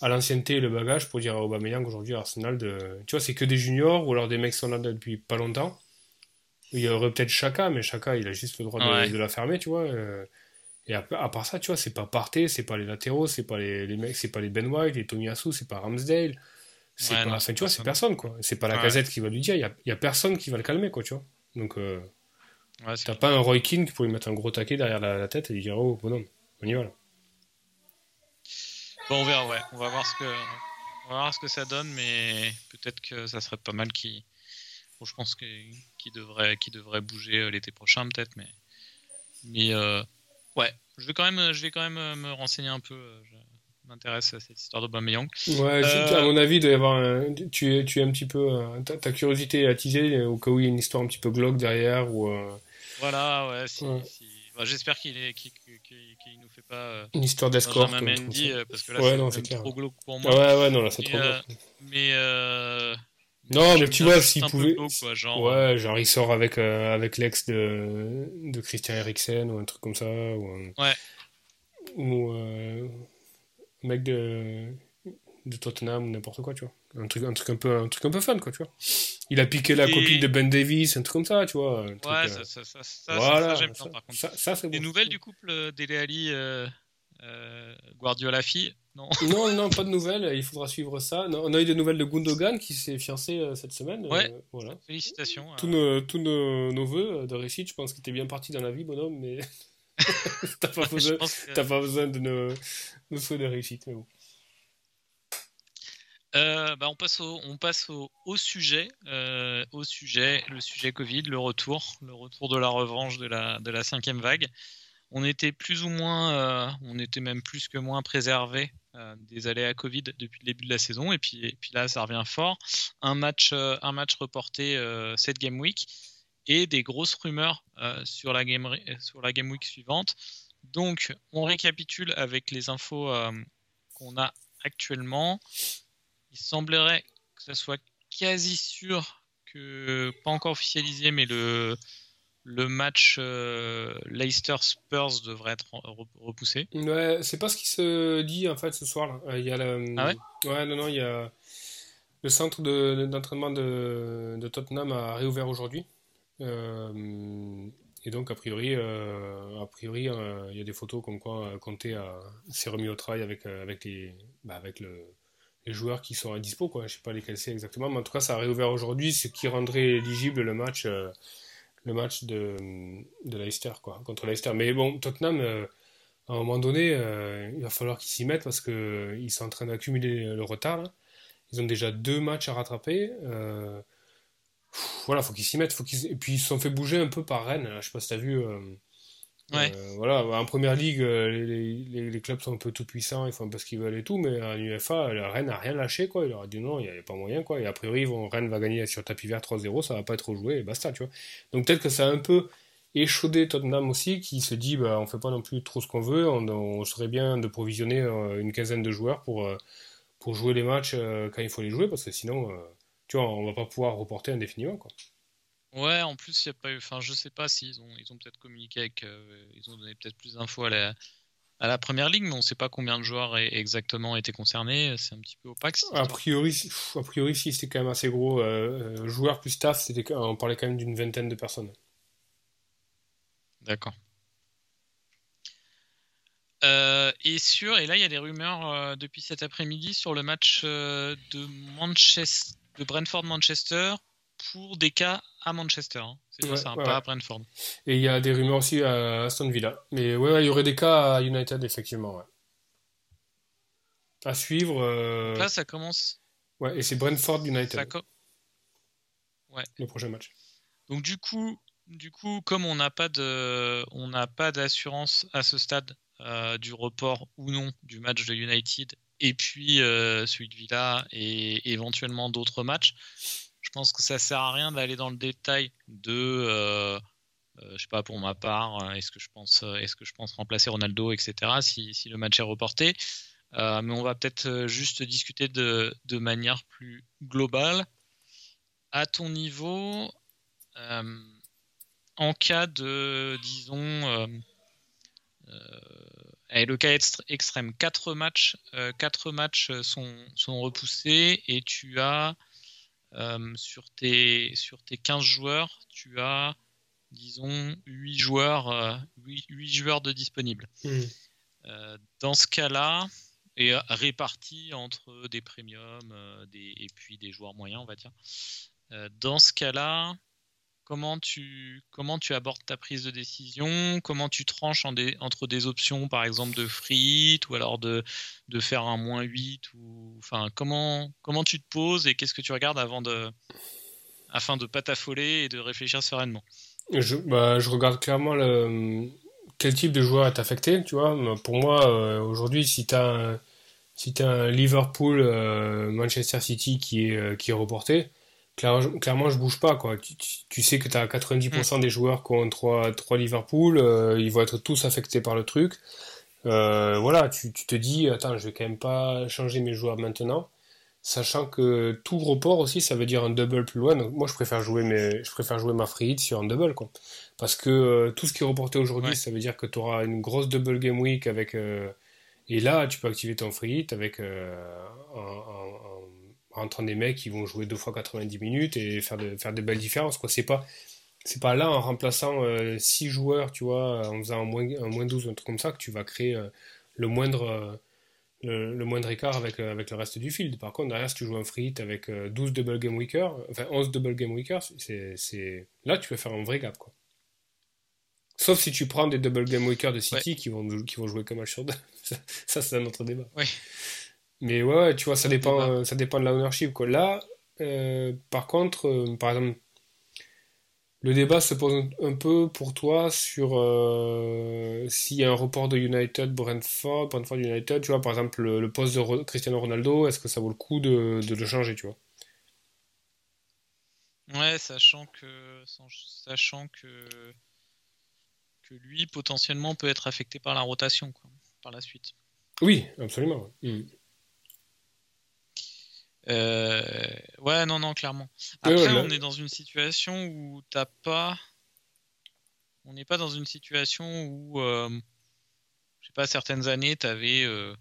à l'ancienneté et le bagage pour dire à Aubameyang aujourd'hui Arsenal de, tu vois, c'est que des juniors ou alors des mecs qui sont là depuis pas longtemps. Il y aurait peut-être Chaka, mais Chaka, il a juste le droit de, Ouais. de la fermer, tu vois. euh, et à, à part ça, tu vois, c'est pas Partey, c'est pas les latéraux, c'est pas les, les mecs, c'est pas les Ben White, les Tomiyasu, c'est pas Ramsdale. C'est Ouais, pas, non, enfin, tu vois, c'est personne. quoi. C'est pas la Ouais. casette qui va lui dire, il y a, il y a personne qui va le calmer, quoi, tu vois. Donc, euh, t'as pas un Roy Keane qui pourrait lui mettre un gros taquet derrière la, la tête et lui dire, oh, bonhomme, on y va, là. Bon, on verra, ouais. On va voir ce que, on va voir ce que ça donne, mais peut-être que ça serait pas mal qui. Bon, je pense qu'il devrait, qu'il devrait bouger euh, l'été prochain, peut-être, mais, mais euh, ouais. Je vais quand même, je vais quand même euh, me renseigner un peu. euh, je- m'intéresse cette histoire d'Aubameyang. Ouais, Euh, à mon avis, il doit y avoir un- tu, es, tu es un petit peu. ta, ta curiosité est attisée au cas où il y a une histoire un petit peu glauque derrière ou euh, Voilà, ouais. Si, Ouais. si- bah, J'espère qu'il est, qu'il, nous fait pas euh, une histoire d'escorte. Mendy euh, parce que là Ouais, c'est trop glauque pour Ah moi. ouais, ouais, non, là, c'est trop euh, glauque. Mais euh, Non, mais tu vois, s'il pouvait. quoi, genre, Ouais, genre il sort avec, euh, avec l'ex de, de Christian Eriksen ou un truc comme ça. Ou un, Ouais. Ou euh, mec de, de Tottenham ou n'importe quoi, tu vois. Un truc, un, truc un peu, un truc un peu fun, quoi, tu vois. Il a piqué la Et- copine de Ben Davis, un truc comme ça, tu vois. truc, Ouais, euh, ça, ça, ça, ça, voilà, ça, j'aime bien par contre. ça, nouvelles du couple euh, Dele Alli, euh, euh, Guardiola fille? Non. Non, non, pas de nouvelles, il faudra suivre ça. Non, on a eu des nouvelles de Gundogan qui s'est fiancé euh, cette semaine. Ouais. euh, voilà. Félicitations. Tous nos, tous nos, nos voeux de réussite, je pense que t'es bien parti dans la vie, bonhomme, mais t'as pas, besoin- que- t'as pas besoin de nos, nos souhaits de réussite. Mais bon. Euh, bah, on passe euh, au sujet, le sujet Covid, le retour, de la revanche de la, cinquième vague. On était plus ou moins, euh, on était même plus que moins préservé des aléas Covid depuis le début de la saison, et puis, là, ça revient fort. Un match, reporté cette game week et des grosses rumeurs sur la game, sur la game week suivante. Donc, on récapitule avec les infos qu'on a actuellement il semblerait que ça soit quasi sûr que, pas encore officialisé, mais le, le match euh, Leicester-Spurs devrait être re- repoussé. Ouais, c'est pas ce qui se dit en fait ce soir. Là. Euh, Il y a le... Ah ouais? Ouais, non, non, il y a le centre de- d'entraînement de, de Tottenham a réouvert aujourd'hui. Euh, et donc, a priori, euh, a priori il y a des photos comme quoi Conte s'est remis au travail avec, avec, les, bah, avec le, les joueurs qui sont à dispo. Quoi. Je sais pas lesquels c'est exactement, mais en tout cas, ça a réouvert aujourd'hui, ce qui rendrait éligible le match, euh, le match de, de Leicester quoi, contre Leicester. Mais bon, Tottenham. euh, à un moment donné, euh, il va falloir qu'ils s'y mettent parce qu'ils sont en train d'accumuler le retard. Ils ont déjà deux matchs à rattraper. Pff, voilà, faut qu'ils s'y mettent. Faut qu'ils... Et puis ils se sont fait bouger un peu par Rennes. là. Je sais pas si tu as vu. Euh, euh, voilà, en première ligue, euh, les, clubs sont un peu tout puissants, ils font un peu ce qu'ils veulent et tout, mais en UEFA, le Rennes n'a rien lâché, quoi. Il leur a dit non, il n'y a, pas moyen, quoi. Et a priori, vont, Rennes va gagner sur tapis vert 3-0, ça va pas être rejoué, et basta, tu vois. Donc peut-être que ça a un peu échaudé Tottenham aussi, qui se dit, bah, on fait pas non plus trop ce qu'on veut, on, on serait bien de provisionner euh, une quinzaine de joueurs pour, euh, pour jouer les matchs euh, quand il faut les jouer, parce que sinon, euh, tu vois, on va pas pouvoir reporter indéfiniment, quoi. Ouais, en plus, il a pas eu. Enfin, je sais pas s'ils ont, ils ont peut-être communiqué avec. euh, ils ont donné peut-être plus d'infos à la, à la première ligue, mais on sait pas combien de joueurs exactement étaient concernés. C'est un petit peu opaque. A priori, pff, a priori, si c'était quand même assez gros, euh, euh, joueurs plus staff, c'était, on parlait quand même d'une vingtaine de personnes. D'accord. Euh, et sur, et là il y a des rumeurs euh, depuis cet après-midi sur le match de Manchester, de Brentford-Manchester pour des cas à Manchester. hein. C'est Ouais, ça, ouais, pas ouais. à Brentford. Et il y a des rumeurs aussi à Aston Villa. Mais ouais, ouais, il y aurait des cas à United, effectivement. Ouais. À suivre. euh, Là ça commence. ouais, et c'est Brentford United, co- le prochain match. Donc du coup, du coup, comme on n'a pas de, on n'a pas d'assurance à ce stade euh, du report ou non du match de United et puis euh, celui de Villa et éventuellement d'autres matchs, je pense que ça sert à rien d'aller dans le détail de, euh, euh, je sais pas pour ma part, euh, est-ce que je pense, euh, est-ce que je pense remplacer Ronaldo, etc. Si, le match est reporté, mais on va peut-être juste discuter de, manière plus globale. À ton niveau, en cas de, disons, le cas extrême, 4 matchs, quatre matchs sont repoussés et tu as, euh, sur, tes, sur tes 15 joueurs, tu as, disons, 8 joueurs, euh, 8, joueurs de disponibles. Hmm. Euh, dans ce cas-là, et répartis entre des premiums des, et puis des joueurs moyens, on va dire. Dans ce cas-là, comment tu, comment tu abordes ta prise de décision? Comment tu tranches entre des options, par exemple, de hit ou alors de, de faire un moins 8 ou, enfin, comment, comment tu te poses et qu'est-ce que tu regardes avant de, afin de pas t'affoler et de réfléchir sereinement? Je, bah, je regarde clairement le, quel type de joueur est affecté, tu vois. Pour moi, euh, aujourd'hui, si tu as si tu as un Liverpool-Manchester City qui est, qui est reporté, clairement, je bouge pas. Quoi. Tu, sais que tu as 90% des joueurs qui ont 3, 3 Liverpool, ils vont être tous affectés par le truc. voilà, tu, tu, te dis, attends, je vais quand même pas changer mes joueurs maintenant. Sachant que tout report aussi, ça veut dire un double plus loin. Donc moi, je préfère jouer, mes, je préfère jouer ma free hit sur un double. Quoi. Parce que euh, tout ce qui est reporté aujourd'hui, ça veut dire que tu auras une grosse double game week avec. Euh, et là, tu peux activer ton free hit avec. Euh, en, des mecs qui vont jouer deux fois 90 minutes et faire de, faire de belles différences. Quoi. C'est pas. C'est pas là en remplaçant 6 joueurs, tu vois, en faisant un moins, un moins 12 ou un truc comme ça, que tu vas créer le moindre le, moindre écart avec, euh, avec le reste du field. Par contre, derrière, si tu joues un free hit avec 12 euh, double game weekers, enfin 11 double game weekers, c'est, là tu peux faire un vrai gap. Quoi. Sauf si tu prends des double game weekers de City qui, vont, qui vont jouer comme un sur deux. ça, c'est un autre débat. Mais ouais, tu vois, ça dépend, euh, ça dépend de la ownership. Quoi. Là, par contre, par exemple, le débat se pose un peu pour toi sur euh, s'il y a un report de United, Brentford, Brentford United, tu vois, par exemple, le, poste de Cristiano Ronaldo, est-ce que ça vaut le coup de, le changer, tu vois? Ouais, sachant que, sachant que, que lui, potentiellement, peut être affecté par la rotation, quoi, par la suite. Oui, absolument. Mm. Euh, ouais, non, non, clairement. Après, on est dans une situation où t'as pas. On n'est pas dans une situation où, euh, je sais pas, certaines années, t'avais euh,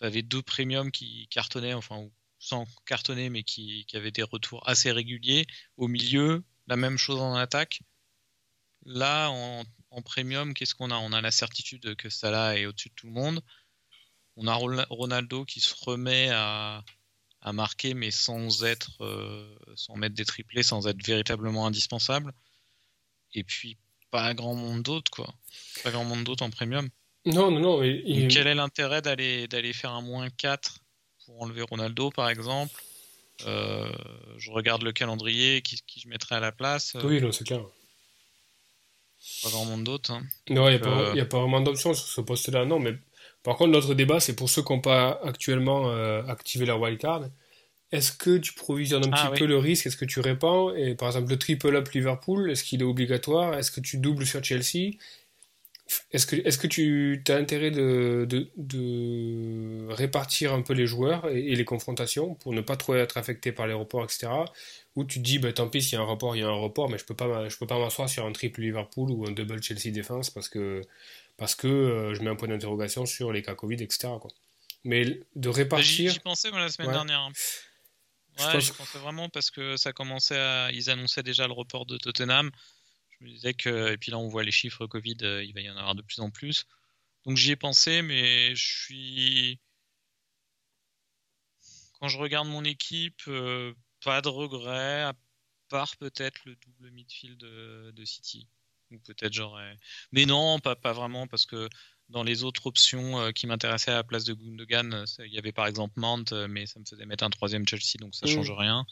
avais deux premiums qui cartonnaient, enfin, sans cartonner, mais qui, qui avaient des retours assez réguliers. Au milieu, la même chose en attaque. Là, en, en premium, qu'est-ce qu'on a? On a la certitude que Salah est au-dessus de tout le monde. On a Ronaldo qui se remet à, à marquer, mais sans être, euh, sans mettre des triplés, sans être véritablement indispensable. Et puis pas grand monde d'autres, quoi. Pas grand monde d'autres en premium. Non, non, non. quel est l'intérêt d'aller d'aller faire un moins 4 pour enlever Ronaldo, par exemple? Euh, Je regarde le calendrier, qui, qui, je mettrais à la place. Oui, non, c'est clair. Pas grand monde d'autres. Hein. Non, il n'y a, a, pas vraiment d'option sur ce poste-là, non, mais par contre, notre débat, c'est pour ceux qui n'ont pas actuellement euh, activé leur wildcard. Est-ce que tu provisionnes un ah petit peu le risque? Est-ce que tu répands? Et par exemple, le triple up Liverpool, est-ce qu'il est obligatoire? Est-ce que tu doubles sur Chelsea? Est-ce que, est que tu as intérêt de, de, répartir un peu les joueurs et, les confrontations pour ne pas trop être affecté par les reports, etc. Ou tu te dis, bah, tant pis, s'il y a un report, il y a un report, mais je ne peux pas m'asseoir sur un triple Liverpool ou un double Chelsea défense parce que parce que euh, je mets un point d'interrogation sur les cas Covid, etc. Quoi. Mais de répartir. J'y pensais moi, la semaine dernière. Hein. Ouais, j'y pensais vraiment parce que ça commençait à. Ils annonçaient déjà le report de Tottenham. Je me disais que. Et puis là, on voit les chiffres Covid, euh, il va y en avoir de plus en plus. Donc j'y ai pensé, mais je suis. Quand je regarde mon équipe, euh, pas de regret, à part peut-être le double midfield de, de City peut-être j'aurais. Mais non, pas, pas vraiment, parce que dans les autres options euh, qui m'intéressaient à la place de Gundogan, euh, il y avait par exemple Mount, euh, mais ça me faisait mettre un troisième Chelsea, donc ça ne mmh. change rien.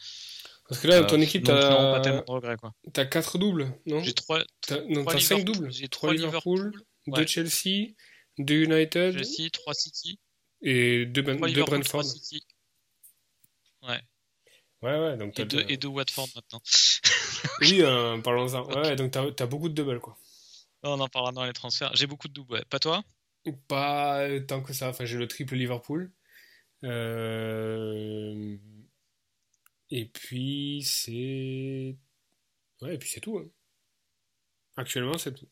Parce que là, ton équipe, t'as. Non, pas tellement de regrets, quoi. T'as 4 doubles, non? J'ai 3. T'as 5 doubles. J'ai 3 Liverpool, 2 Chelsea, 2 United. Chelsea, 3 City. Et 2 Brentford. Ouais. Ouais, ouais, donc et, deux, et deux Watford maintenant. oui, euh, parlons-en. Ouais, donc t'as as beaucoup de doubles, quoi. On en parlera dans les transferts. J'ai beaucoup de doubles, ouais. Pas toi? Pas tant que ça. Enfin, j'ai le triple Liverpool. Euh... Et puis, c'est. Ouais, et puis c'est tout. Hein. Actuellement, c'est tout.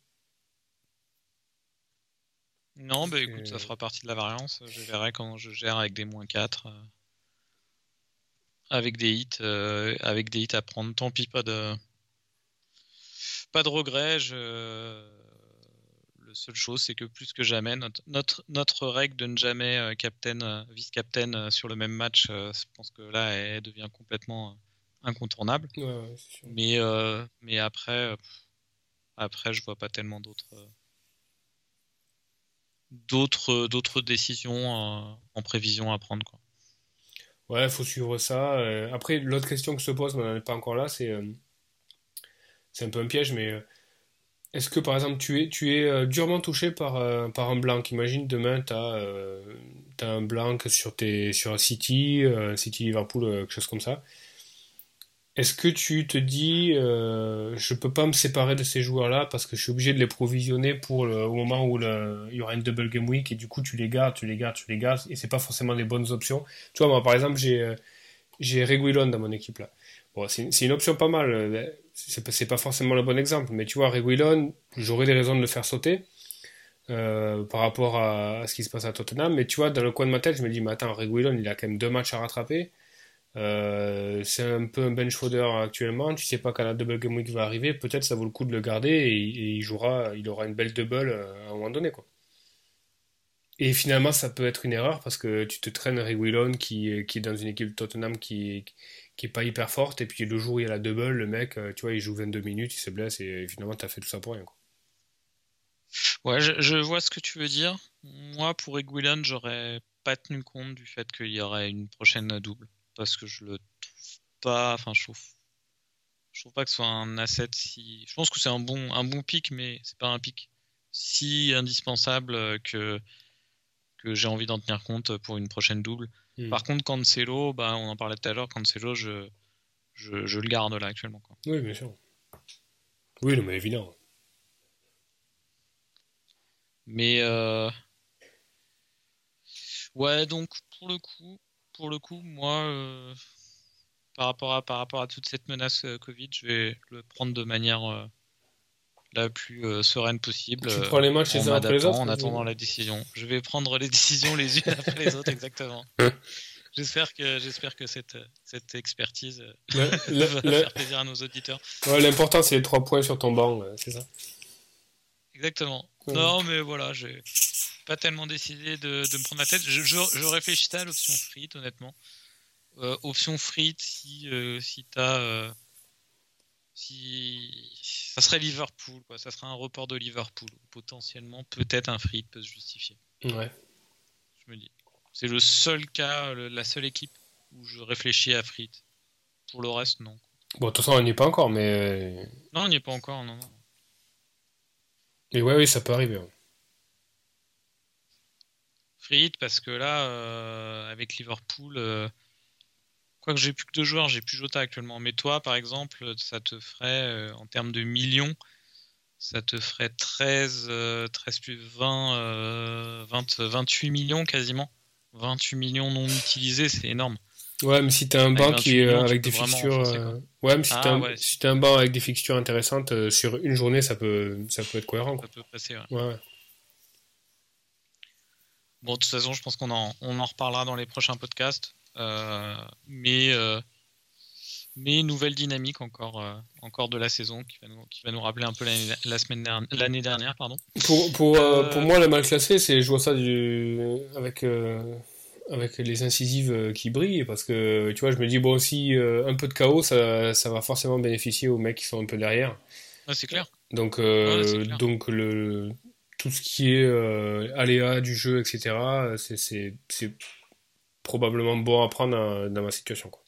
Non, bah écoute, ça fera partie de la variance. Je verrai quand je gère avec des moins 4 avec des hits, euh, avec des hits à prendre. Tant pis, pas de, pas de regrets. Je... Le seule chose, c'est que plus que jamais, notre, notre, règle de ne jamais euh, captain, euh, vice-captain sur le même match, je pense que là, elle devient complètement incontournable. mais, mais après, après, je vois pas tellement d'autres d'autres d'autres décisions en prévision à prendre quoi. Ouais, faut suivre ça. Euh, après, l'autre question que se pose, mais on n'en est pas encore là, c'est euh, c'est un peu un piège, mais euh, est-ce que par exemple tu es, tu es durement touché par, par un blanc? Imagine demain tu as, un blanc sur, tes, sur un City, City Liverpool, quelque chose comme ça. Est-ce que tu te dis je peux pas me séparer de ces joueurs-là parce que je suis obligé de les provisionner pour au moment où il y aura une double game week et du coup tu les gardes, tu les gardes, tu les gardes et c'est pas forcément des bonnes options. Tu vois moi par exemple j'ai j'ai Reguilon dans mon équipe là. Bon, c'est une option pas mal c'est pas forcément le bon exemple, mais tu vois, Reguilon, j'aurais des raisons de le faire sauter euh, par rapport à, ce qui se passe à Tottenham, mais tu vois, dans le coin de ma tête, je me dis, mais attends, Reguilon, il a quand même deux matchs à rattraper. Euh, c'est un peu un bench fodder actuellement. Tu sais pas quand la double game week va arriver. Peut-être ça vaut le coup de le garder et, il jouera, il aura une belle double euh, à un moment donné. Et finalement, ça peut être une erreur parce que tu te traînes Reguilon qui, qui est dans une équipe de Tottenham qui, qui est pas hyper forte, et puis le jour où il y a la double, le mec, euh, tu vois, il joue 22 minutes, il se blesse, et finalement, tu as fait tout ça pour rien. Quoi. Ouais, je, vois ce que tu veux dire. Moi, pour Eguilon, j'aurais pas tenu compte du fait qu'il y aurait une prochaine double, parce que je le trouve pas, enfin, je trouve, je trouve pas que ce soit un asset si. Je pense que c'est un bon, un bon pic, mais c'est pas un pic si indispensable que que j'ai envie d'en tenir compte pour une prochaine double. Hmm. Par contre, Cancelo, bah, on en parlait tout à l'heure, Cancelo, je, je, je, le garde là actuellement. Quoi. Oui, bien sûr. Oui, mais évident. Mais euh... ouais, donc pour le coup, pour le coup, moi, euh, par rapport à par rapport à toute cette menace euh, Covid, je vais le prendre de manière euh, la plus sereine possible. Tu prends les matchs les uns après les autres En attendant la décision. Je vais prendre les décisions les unes après les autres, exactement. J'espère que, j'espère que cette, cette expertise va faire plaisir à nos auditeurs. Ouais, L'important, c'est les trois points sur ton banc, c'est ça Exactement. Non, mais voilà, j'ai pas tellement décidé de, de me prendre la tête. Je, je, je réfléchissais à l'option frite, honnêtement. option frite, si, si tu as si ça serait Liverpool, quoi. Ça serait un report de Liverpool. Potentiellement, peut-être un free peut se justifier. Ouais. Je me dis. C'est le seul cas, la seule équipe où je réfléchis à Frit. Pour le reste, non. Bon, de toute façon, on n'y est pas encore, mais. Non, on n'y est pas encore, non. Et ouais, oui, ça peut arriver. Parce que là, euh, avec Liverpool, euh, que j'ai plus que deux joueurs, j'ai plus Jota actuellement. Mais toi, par exemple, ça te ferait, euh, en termes de millions, ça te ferait 13, 13 euh, plus 20, 20, 28 millions quasiment. 28 millions non utilisés, c'est énorme. Ouais, mais si t'as un banc qui est avec des fixtures, ouais, mais si t'as un, si un banc avec des fixtures intéressantes sur une journée, ça peut, ça peut être cohérent. Ça peut passer. Ouais. ouais. Bon, de toute façon, je pense qu'on en, on en reparlera dans les prochains podcasts. Euh, mais euh, mais nouvelle dynamique encore, euh, encore de la saison qui va nous, qui va nous rappeler un peu la semaine l'année dernière, pardon. Pour, pour, pour moi, le mal classé, c'est je vois ça du, avec avec les incisives qui brillent parce que tu vois, je me dis bon aussi un peu de chaos, ça, ça, va forcément bénéficier aux mecs qui sont un peu derrière. c'est clair. Donc donc le tout ce qui est aléa du jeu, etc. C'est probablement bon à prendre dans ma situation. Quoi.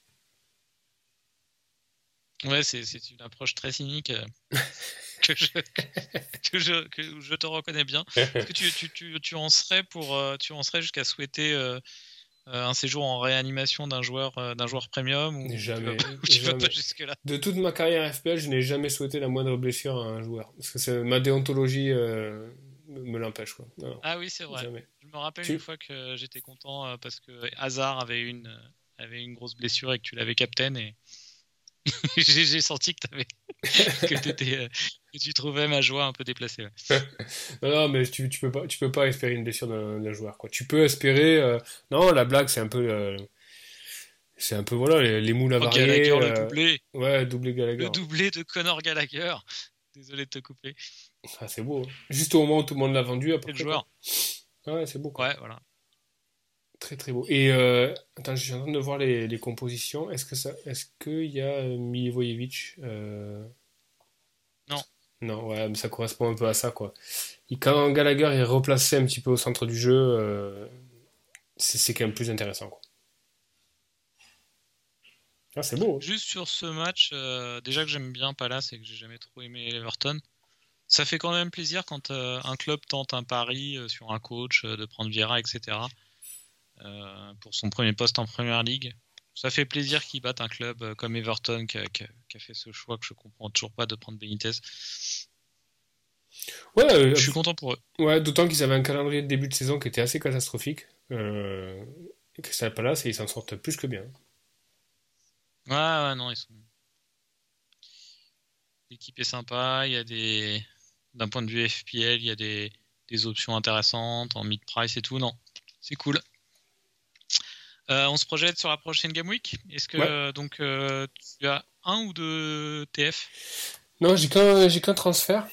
Ouais, c'est, une approche très cynique euh, que, je, que, je, que, je, te reconnais bien. Est-ce que tu, tu, tu, tu, en serais pour euh, tu en serais jusqu'à souhaiter euh, un séjour en réanimation d'un joueur d'un joueur premium ou jamais, tu vas, pas jusque là De toute ma carrière FPL, je n'ai jamais souhaité la moindre blessure à un joueur parce que c'est ma déontologie me l'empêche. Quoi. ah oui, c'est vrai. Je me rappelle une fois que j'étais content euh, parce que Hazard avait une, euh, avait une grosse blessure et que tu l'avais captain et j'ai senti que, avais... que, étais, euh, que, tu trouvais ma joie un peu déplacée. non, mais tu, tu, peux pas, tu peux pas espérer une blessure d'un joueur. Quoi. Tu peux espérer. Non, la blague, c'est un peu. C'est un peu voilà les, moules à oh, varier. Gallagher, le doublé. Ouais, doublé Gallagher. Le doublé de Conor Gallagher. Désolé de te couper. Ah, c'est beau. Hein. Juste au moment où tout le monde l'a vendu. Le joueur. Ouais, c'est beau. Ouais, voilà. Très très beau. Et euh, attends, je suis en train de voir les, les compositions. Est-ce que ça, est-ce qu'il y a euh, Milivojevic euh... Non. Non, ouais, mais ça correspond un peu à ça, quoi. Et quand Gallagher est replacé un petit peu au centre du jeu, euh, c'est quand même plus intéressant, quoi. Ah, c'est beau. Juste sur ce match, déjà que j'aime bien Palace et que j'ai jamais trop aimé Everton, Ça fait quand même plaisir quand euh, un club tente un pari euh, sur un coach, euh, de prendre Vieira, etc. pour son premier poste en Première Ligue. Ça fait plaisir qu'ils battent un club comme Everton qui a, qui a- qui a fait ce choix que je comprends toujours pas de prendre Benitez. Ouais, euh, Je suis content pour eux. ouais d'autant qu'ils avaient un calendrier de début de saison qui était assez catastrophique. Euh, Crystal Palace, et ils s'en sortent plus que bien. Ouais, ouais, non, ils sont. L'équipe est sympa, il y a des. D'un point de vue FPL, il y a des, des options intéressantes en mid-price et tout. Non, c'est cool. Euh, on se projette sur la prochaine Game Week. Est-ce que Ouais. euh, donc euh, tu as un ou deux TF Non, j'ai qu'un j'ai qu'un transfert.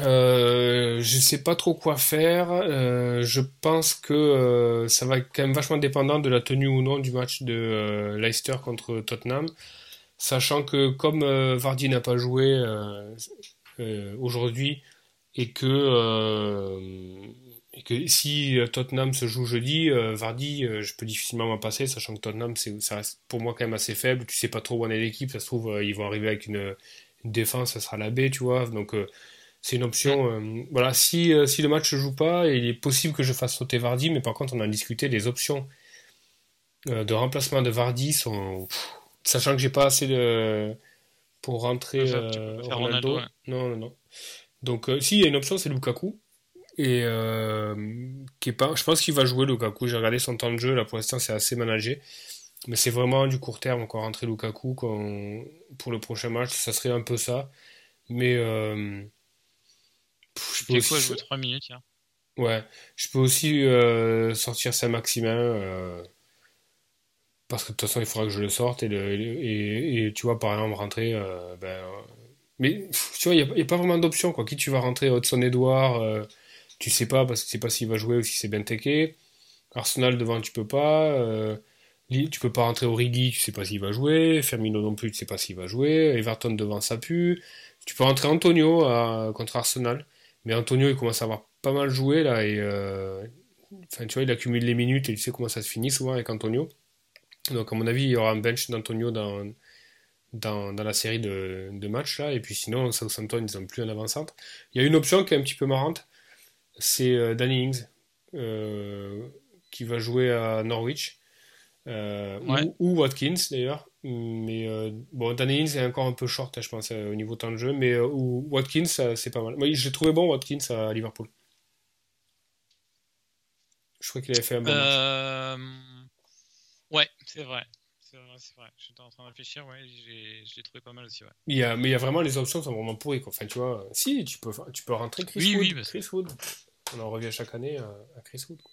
Euh, je sais pas trop quoi faire. Je pense que ça va être quand même vachement dépendant de la tenue ou non du match de Leicester contre Tottenham. Sachant que comme Vardy n'a pas joué euh, euh, aujourd'hui et que, euh, et que si Tottenham se joue jeudi, euh, Vardy, euh, je peux difficilement m'en passer, sachant que Tottenham, c'est, ça reste pour moi quand même assez faible. Tu sais pas trop où en est l'équipe, ça se trouve, euh, ils vont arriver avec une, une défense, ça sera la B, tu vois. Donc euh, c'est une option. euh, voilà, si, euh, si le match se joue pas, il est possible que je fasse sauter Vardy, mais par contre, on a discuté, les options euh, de remplacement de Vardy sont. pff, sachant que j'ai pas assez de. Pour rentrer tu euh, peux faire Ronaldo. Ronaldo, ouais. Non, non, non. Donc, euh, si, il y a une option, c'est Lukaku. Et euh, qui est pas, je pense qu'il va jouer Lukaku. J'ai regardé son temps de jeu, là pour l'instant c'est assez managé. Mais c'est vraiment du court terme encore rentrer Lukaku quand, pour le prochain match, ça serait un peu ça. Mais euh, je peux quoi aussi, jouer 3 minutes hier ouais, je peux aussi sortir Saint-Maximin parce que de toute façon il faudra que je le sorte et, tu vois par exemple rentrer euh, ben, mais tu vois il n'y a, pas vraiment d'option qui tu vas rentrer? Hudson Edouard euh, tu sais pas parce que tu sais pas s'il va jouer ou si c'est Benteke Arsenal devant tu peux pas. Euh, tu peux pas rentrer Origi tu sais pas s'il va jouer. Firmino non plus tu sais pas s'il va jouer. Everton devant ça pue. Tu peux rentrer Antonio contre Arsenal. Mais Antonio il commence à avoir pas mal joué là et euh, tu vois il accumule les minutes et tu sais comment ça se finit souvent avec Antonio donc à mon avis il y aura un bench d'Antonio dans, dans, dans la série de, de matchs là. Et puis sinon Southampton ils ont plus un avant-centre. Il y a une option qui est un petit peu marrante. C'est euh, Danny Ings euh, qui va jouer à Norwich. Euh, Ouais. ou, ou Watkins d'ailleurs. Mais bon Danny Ings est encore un peu short hein, je pense au niveau temps de jeu. Mais ou Watkins c'est pas mal. Moi je l'ai trouvé bon Watkins à Liverpool. Je crois qu'il avait fait un bon match. Euh, c'est vrai. C'est vrai, c'est vrai. J'étais en train de réfléchir, ouais, j'ai- je l'ai trouvé pas mal aussi, ouais. Il y a, mais il y a vraiment les options sont vraiment pourries quoi. Enfin tu vois, euh, si tu peux, tu peux rentrer Chris Oui, Wood. oui, parce- Chris Wood. On en revient chaque année à, à Chris Wood. quoi.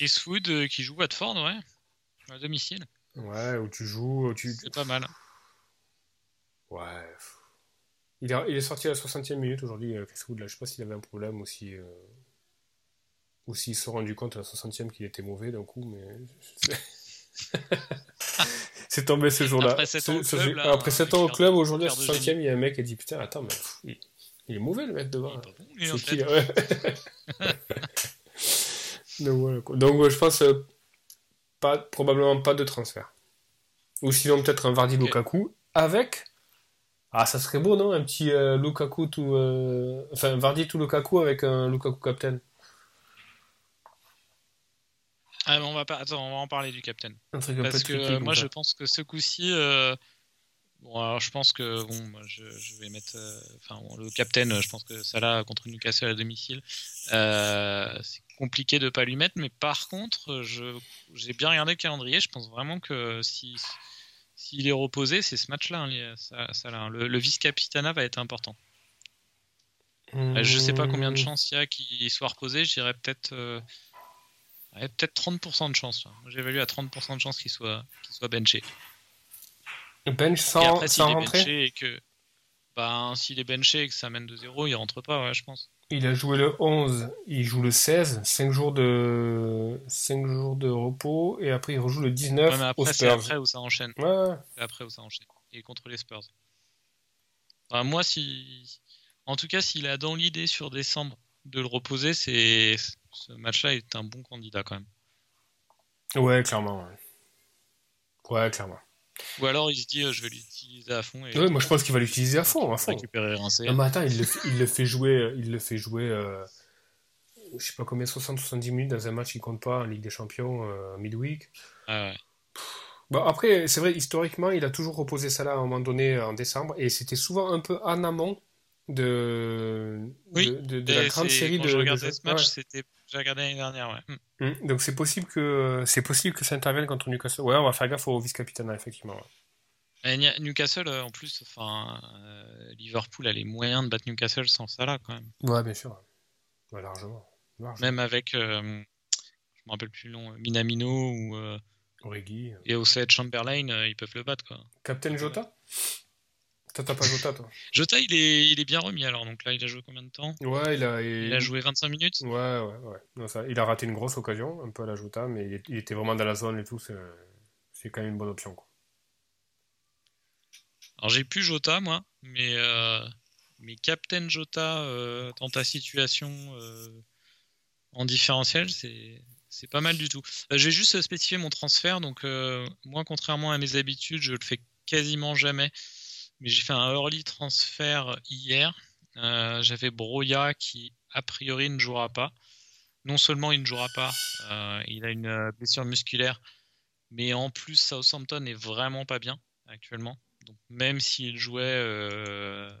Eastwood euh, qui joue Watford, ouais, à domicile, Ouais, où tu joues, où tu. c'est pas mal. Ouais. Il est, il est sorti à la 60e minute aujourd'hui, euh, Chris Wood là. Je sais pas s'il avait un problème ou si, euh, ou s'ils se sont rendus compte à la 60e qu'il était mauvais d'un coup, mais. C'est tombé ce jour-là. Après sept ans au Ce- ce- club, là, après un 7 mec ans au club, aujourd'hui à la perd de 60e, il y a un mec qui a dit Putain, attends, mais pff, il, il est mauvais le mec devant. C'est qui fait. là Ouais. Donc voilà quoi. Donc ouais, je pense euh, pas, probablement pas de transfert. Ou sinon peut-être un Vardy Ok. Lukaku avec. Ah, ça serait beau non Un petit euh, Lukaku tout. euh, Enfin, Vardy tout Lukaku avec un Lukaku captain. Ah, mais on va pas... Attends, on va en parler du captain. Un truc un Parce que euh, moi, ça. je pense que ce coup-ci. euh, Bon, alors je pense que bon, moi, je, je vais mettre. euh, Enfin, bon, le captain, je pense que Salah contre Newcastle à domicile, euh, c'est compliqué de pas lui mettre. Mais par contre, je j'ai bien regardé le calendrier. Je pense vraiment que si s'il est reposé, c'est ce match-là. hein, ça- hein. Le, le vice-capitana va être important. Euh, Je sais pas combien de Mmh. chances il y a qu'il soit reposé. Je dirais peut-être. euh, ouais, peut-être 30% de chance. Moi, J'évalue à 30% de chance qu'il soit, qu'il soit benché. Bench Et sans, après, sans rentrer. et que. Ben, s'il est benché et que ça mène de 0, il rentre pas, ouais, je pense. Il a joué le 11, il joue le 16, 5 jours de, 5 jours de repos, et après il rejoue le 19 Ouais, mais après, c'est Spurs. après où ça enchaîne. Ouais, après où ça enchaîne. Et contre les Spurs. Moi, si. En tout cas, s'il a dans l'idée sur décembre de le reposer, c'est. Ce match-là est un bon candidat quand même. Ouais, clairement. Ouais, Ouais, clairement. Ou alors il se dit, euh, je vais l'utiliser à fond. Et Ouais, moi je pense qu'il va l'utiliser à fond, à fond. récupérer rincé. Non, mais attends, il le, fait- il le fait jouer, il le fait jouer, euh, je sais pas combien, 60-70 minutes dans un match qui compte pas en Ligue des Champions, euh, midweek. Ah ouais. Bon, après, c'est vrai, historiquement, il a toujours reposé ça là à un moment donné en décembre, et c'était souvent un peu en amont de, Oui, de, de- de la grande série quand de. je regardais ce match, Ouais. c'était, j'ai regardé l'année dernière, ouais. Hmm. Mm. Donc c'est possible que c'est possible que ça intervienne contre Newcastle. Ouais, on va faire gaffe au vice-capitaine, effectivement. ouais. Et Nia- Newcastle, euh, en plus, enfin, euh, Liverpool a les moyens de battre Newcastle sans ça là, quand même. Ouais, bien sûr. Ouais, largement. largement. Même avec, euh, je me rappelle plus le nom, Minamino ou euh, Origi. et Ossett Chamberlain, euh, ils peuvent le battre, quoi. Captain Jota? Toi, t'as pas Jota, toi? Jota, il est, il est bien remis alors, donc là, il a joué combien de temps? Ouais, il a. Il a joué 25 minutes? Ouais, ouais, ouais. Non, ça, il a raté une grosse occasion, un peu à la Jota, mais il, est- il était vraiment dans la zone et tout. C'est c'est quand même une bonne option, quoi. Alors j'ai plus Jota moi, mais euh, mais Captain Jota euh, dans ta situation euh, en différentiel, c'est c'est pas mal du tout. Je vais juste spécifier mon transfert. Donc moi, contrairement à mes habitudes, je le fais quasiment jamais. Mais j'ai fait un early transfert hier. Euh, J'avais Broya qui a priori ne jouera pas. Non seulement il ne jouera pas, euh, il a une euh, blessure musculaire, mais en plus Southampton est vraiment pas bien actuellement. Donc même s'il jouait, le,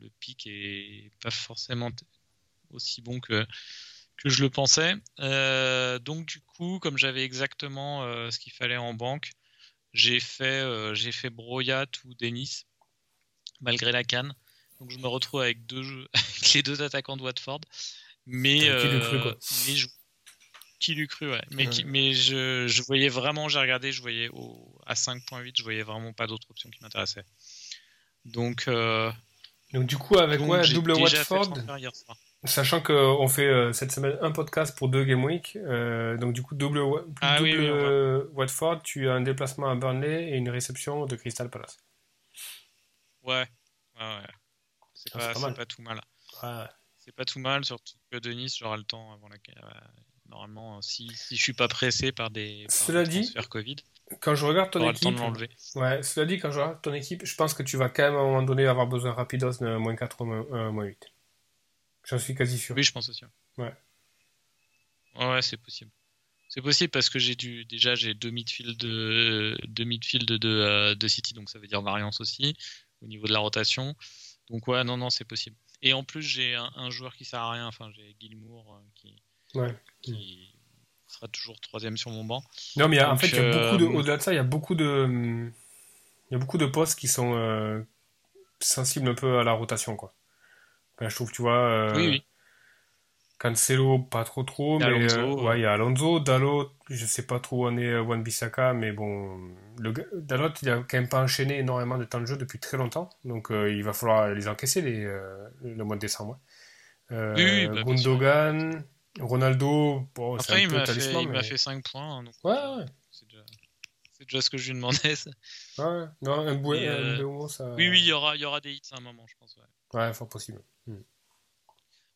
le pic est pas forcément aussi bon que, que je le pensais. Donc du coup, comme j'avais exactement ce qu'il fallait en banque, j'ai fait, euh, j'ai fait Broyat ou Denis, malgré la canne. Donc je me retrouve avec, deux, jeux- avec les deux attaquants de Watford. Mais, qui l'eût cru, euh, quoi. mais je- qui l'eût cru, ouais. Mais, qui- mais je, je voyais vraiment, j'ai regardé, je voyais au, à 5.8, je voyais vraiment pas d'autres options qui m'intéressaient. Donc, euh, Donc, du coup, avec donc ouais, double Watford, transfert hier soir. Sachant qu'on fait euh, cette semaine un podcast pour deux Game Week, euh, donc du coup, double, Ah double oui, euh, Watford, tu as un déplacement à Burnley et une réception de Crystal Palace. Ouais, ouais, ouais. C'est Ah, pas, tout mal. Ouais. C'est pas tout mal, surtout que Denis, j'aurai le temps avant la. normalement, si, si je suis pas pressé par des, par Cela des dit, transferts Covid, Quand je regarde ton j'aurai le temps équipe, de ouais, cela dit, quand je regarde ton équipe, je pense que tu vas quand même à un moment donné avoir besoin rapidos de moins 4 ou moins 8. J'en suis quasi sûr. Oui, je pense aussi. Ouais. Ouais, c'est possible. C'est possible parce que j'ai dû déjà j'ai deux midfield de deux midfield de, euh, de City, donc ça veut dire variance aussi au niveau de la rotation. Donc ouais, non, non, c'est possible. Et en plus, j'ai un, un joueur qui sert à rien. Enfin, j'ai Gilmour euh, qui, Ouais. qui sera toujours troisième sur mon banc. Non, mais il y a- en fait, il y a beaucoup de, euh, au-delà de ça, il y a beaucoup de, il y a beaucoup de postes qui sont euh, sensibles un peu à la rotation, quoi. Enfin, je trouve, tu vois, euh, Oui, oui. Cancelo, pas trop trop, mais Alonso, euh, ouais, il y a Alonso, Dalot, je sais pas trop où en est Wan Bissaka, mais bon, le, Dalot, il a quand même pas enchaîné énormément de temps de jeu depuis très longtemps, donc euh, il va falloir les encaisser les, euh, le mois de décembre. ouais. Euh, Oui, oui, bah. Gundogan, Ronaldo, bon, Après, un il m'a fait, talisman, il m'a mais- fait 5 points. hein, donc, Ouais, ouais. C'est déjà, c'est déjà ce que je lui demandais. ça. Ouais, non, un bouet, Et, euh, ça. Oui, oui, il y aura, il y aura des hits à un moment, je pense. ouais. Ouais, fort possible.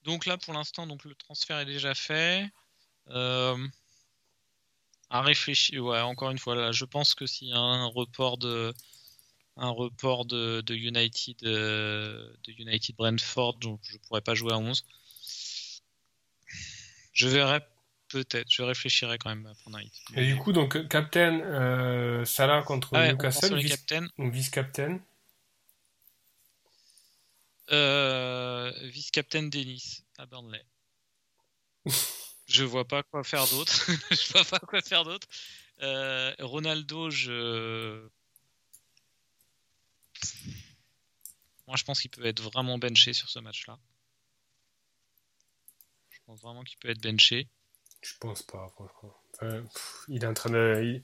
Donc là, pour l'instant, donc le transfert est déjà fait. Euh, à réfléchir. Ouais, encore une fois, là, je pense que s'il y a un report de un report de, de United euh, de United Brentford, donc je pourrais pas jouer à 11. Je verrai peut-être. Je réfléchirai quand même à prendre un hit. Et du coup, donc, Captain euh, Salah contre Ah ouais, Newcastle, sur les vice- captains. Euh, Vice-captain Dennis à Burnley. je vois pas quoi faire d'autre. je vois pas quoi faire d'autre. Euh, Ronaldo, je. Moi, je pense qu'il peut être vraiment benché sur ce match-là. Je pense vraiment qu'il peut être benché. Je pense pas, franchement. Enfin, pff, il est en train de. Il,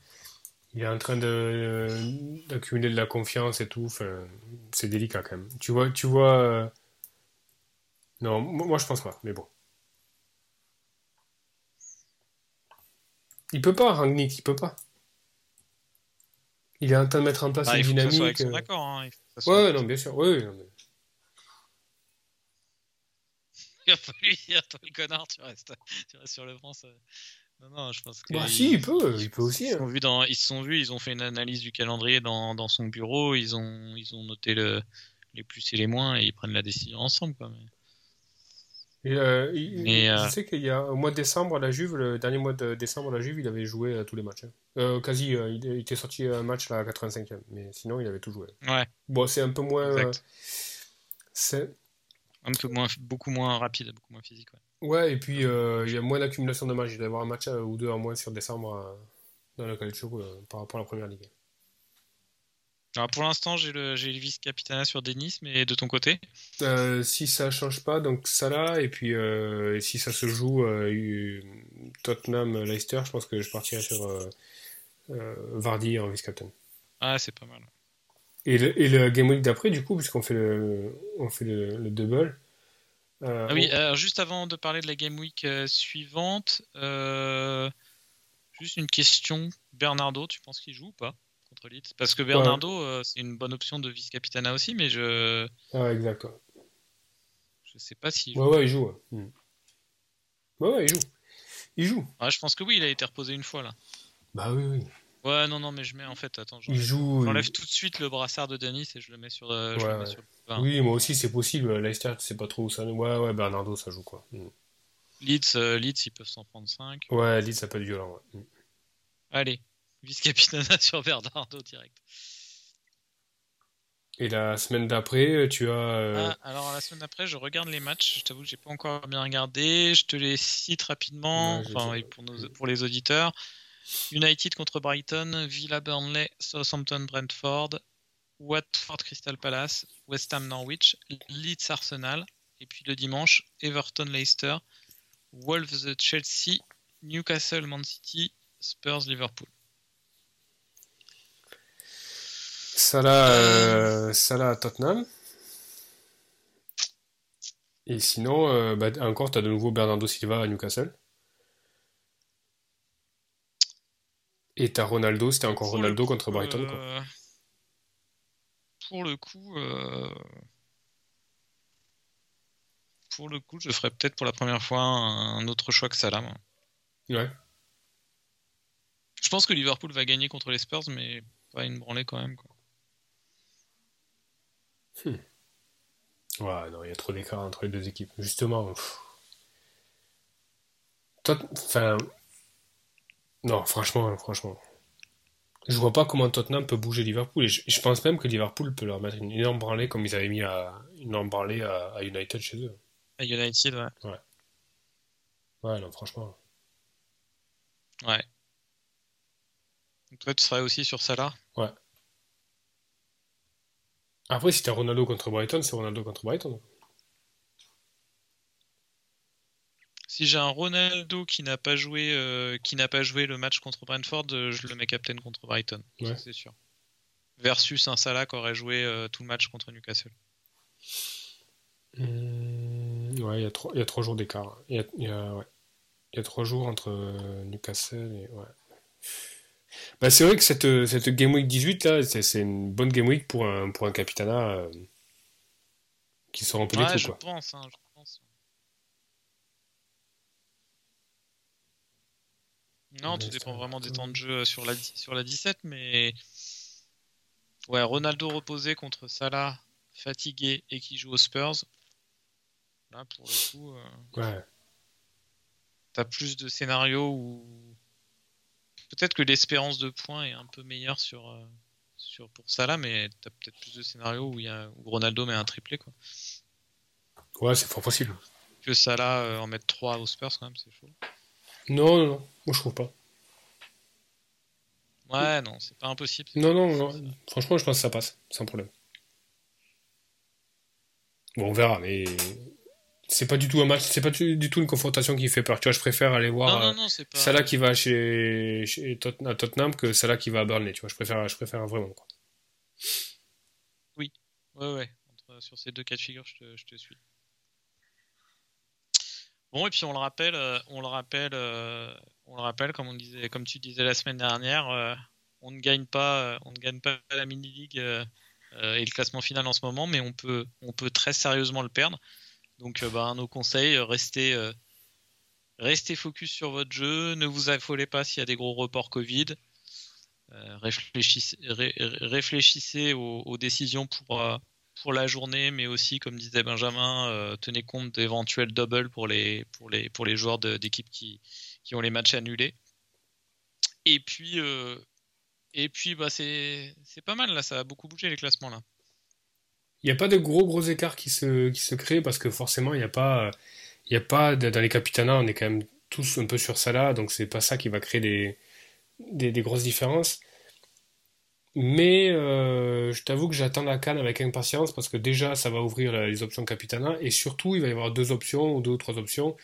il est en train de d'accumuler de la confiance et tout. Enfin, c'est délicat quand même. Tu vois, tu vois. euh, Non, mo- moi je pense pas, mais bon. Il peut pas, Rangnick, il peut pas. Il est en train de mettre en place Ah, une il faut que ça soit avec dynamique. son accord. hein. Il faut que ça soit- Ouais, non, bien sûr. Oui, non, mais- Il va pas lui dire, toi le connard, tu restes, tu restes sur le banc. Non, non, je pense que Bah, si, il peut, il peut aussi. Ils se hein. sont vus dans, ils se sont vus, ils ont fait une analyse du calendrier dans, dans son bureau, ils ont, ils ont noté le, les plus et les moins et ils prennent la décision ensemble. Quoi. Mais- Et, euh, il- euh, Je sais qu'il y a au mois de décembre, à la Juve, le dernier mois de décembre, à la Juve, il avait joué euh, tous les matchs. hein. Euh, quasi, euh, il il était sorti un match là, à 85e, mais sinon, il avait tout joué. Ouais, Bon, c'est un peu moins. euh, c'est- Un peu moins, beaucoup moins rapide, beaucoup moins physique. Ouais. Ouais, et puis euh, il y a moins d'accumulation de matchs. Il doit y avoir un match euh, ou deux en moins sur décembre euh, dans le Calcio euh, par rapport à la première ligue. Alors pour l'instant, j'ai le, le vice-capitana sur Denis, mais de ton côté? Si ça change pas, donc Salah, et puis et si ça se joue Tottenham-Leicester, je pense que je partirai sur Vardy en vice-captain. Ah, c'est pas mal. Et le, et le Game Week d'après, du coup, puisqu'on fait le, on fait le, le double. Euh, Ah oui, on- alors juste avant de parler de la Game Week euh, suivante, euh, juste une question. Bernardo, tu penses qu'il joue ou pas contre Leeds? Parce que Bernardo, euh, c'est une bonne option de vice-capitana aussi, mais je Ah, exact. Je sais pas si. ouais, ouais, il joue. Ouais. Mm. Ouais, ouais, il joue. Il joue. Ah, je pense que oui, il a été reposé une fois là. Bah oui, oui. Ouais, non, non, mais je mets en fait, attends, Il j'enlève joue. j'enlève il- tout de suite le brassard de Denis et je le mets sur le. je Ouais, le mets ouais. sur le bas. Oui, moi aussi, c'est possible. Leicester, tu sais pas trop où ça. Ouais, ouais, Bernardo, ça joue quoi. Mm. Leeds, euh, Leeds, ils peuvent s'en prendre 5. Ouais, Leeds, ça peut être violent. Ouais. Mm. Allez, vice-capitana sur Bernardo direct. Et la semaine d'après, tu as. euh, Ah, alors la semaine d'après, je regarde les matchs. Je t'avoue que j'ai pas encore bien regardé. Je te les cite rapidement, Ouais, enfin et pour, nos, pour les auditeurs. United contre Brighton, Villa Burnley, Southampton Brentford, Watford Crystal Palace, West Ham Norwich, Leeds Arsenal, et puis le dimanche, Everton Leicester, Wolves Chelsea, Newcastle Man City, Spurs Liverpool. Salah, euh, Salah à Tottenham. Et sinon, euh, bah, encore, tu as de nouveau Bernardo Silva à Newcastle. Et t'as Ronaldo, c'était encore Pour Ronaldo coup, contre Brighton. Quoi. euh, Pour le coup, euh, pour le coup, je ferais peut-être pour la première fois un autre choix que Salah. moi. Ouais. Je pense que Liverpool va gagner contre les Spurs, mais pas une branlée quand même. Quoi. Ouais, non, il y a trop d'écart entre les deux équipes. Justement. pff. Enfin. Non, franchement, franchement. Je vois pas comment Tottenham peut bouger Liverpool. Et je, je pense même que Liverpool peut leur mettre une énorme branlée comme ils avaient mis à, une énorme branlée à, à United chez eux. À United, ouais. Ouais, non, franchement. ouais. Donc toi, tu serais aussi sur Salah? Après, si t'as Ronaldo contre Brighton, c'est Ronaldo contre Brighton. Si j'ai un Ronaldo qui n'a pas joué, euh, qui n'a pas joué le match contre Brentford, euh, je le mets captain contre Brighton, Ouais. c'est sûr. Versus un Salah qui aurait joué euh, tout le match contre Newcastle. Ouais, il y a trois, il y a trois jours d'écart. Il y a, y a- ouais. Il y a trois jours entre Newcastle et. Ouais. Bah, c'est vrai que cette, cette Game Week 18, là, c'est une bonne Game Week pour un, pour un Capitana euh, qui sort un peu des Ouais, clous, je quoi. pense, hein, je pense. Non, tout dépend vraiment des temps de jeu euh, sur la, sur la 17, mais ouais, Ronaldo reposé contre Salah, fatigué et qui joue aux Spurs. Là, pour le coup, euh, Ouais. t'as plus de scénarios où peut-être que l'espérance de points est un peu meilleure sur, euh, sur pour Salah, mais t'as peut-être plus de scénarios où, il y a, où Ronaldo met un triplé quoi. Ouais, c'est fort possible. Que Salah euh, en mettre 3 aux Spurs quand même, c'est chaud. Non, non, non. Moi, je trouve pas. Ouais, non, c'est pas impossible. Non, pas non, non. Franchement, je pense que ça passe, sans problème. Bon, on verra, mais c'est pas du tout un match, c'est pas du, tout une confrontation qui fait peur. Tu vois, je préfère aller voir Non, euh, non, non, c'est pas. Salah qui va chez, chez Tot- à Tottenham que Salah qui va à Burnley. Tu vois, je préfère, je préfère vraiment. Quoi. Ouais, ouais. Entre- sur ces deux cas de figure, je te, je te suis. Bon, et puis on le rappelle, euh, on le rappelle, euh, on le rappelle, comme on disait, comme tu disais la semaine dernière, euh, on ne gagne pas, on ne gagne pas la mini euh, et le classement final en ce moment, mais on peut, on peut très sérieusement le perdre. Donc, bah, nos conseils, restez, restez focus sur votre jeu, ne vous affolez pas s'il y a des gros reports Covid. Réfléchissez, aux, décisions pour, pour la journée, mais aussi, comme disait Benjamin, euh, tenez compte d'éventuels doubles pour les, pour les, pour les joueurs d'équipe qui, qui ont les matchs annulés. Et puis, et puis bah, c'est pas mal, là, ça a beaucoup bougé les classements. là. Il n'y a pas de gros gros écarts qui se, qui se créent parce que forcément, il n'y a pas. Y a pas dans les capitanats, on est quand même tous un peu sur ça là, donc c'est pas ça qui va créer des, des, grosses différences. Mais euh, je t'avoue que j'attends la canne avec impatience parce que déjà ça va ouvrir les options Capitana et surtout il va y avoir deux options ou deux ou trois options.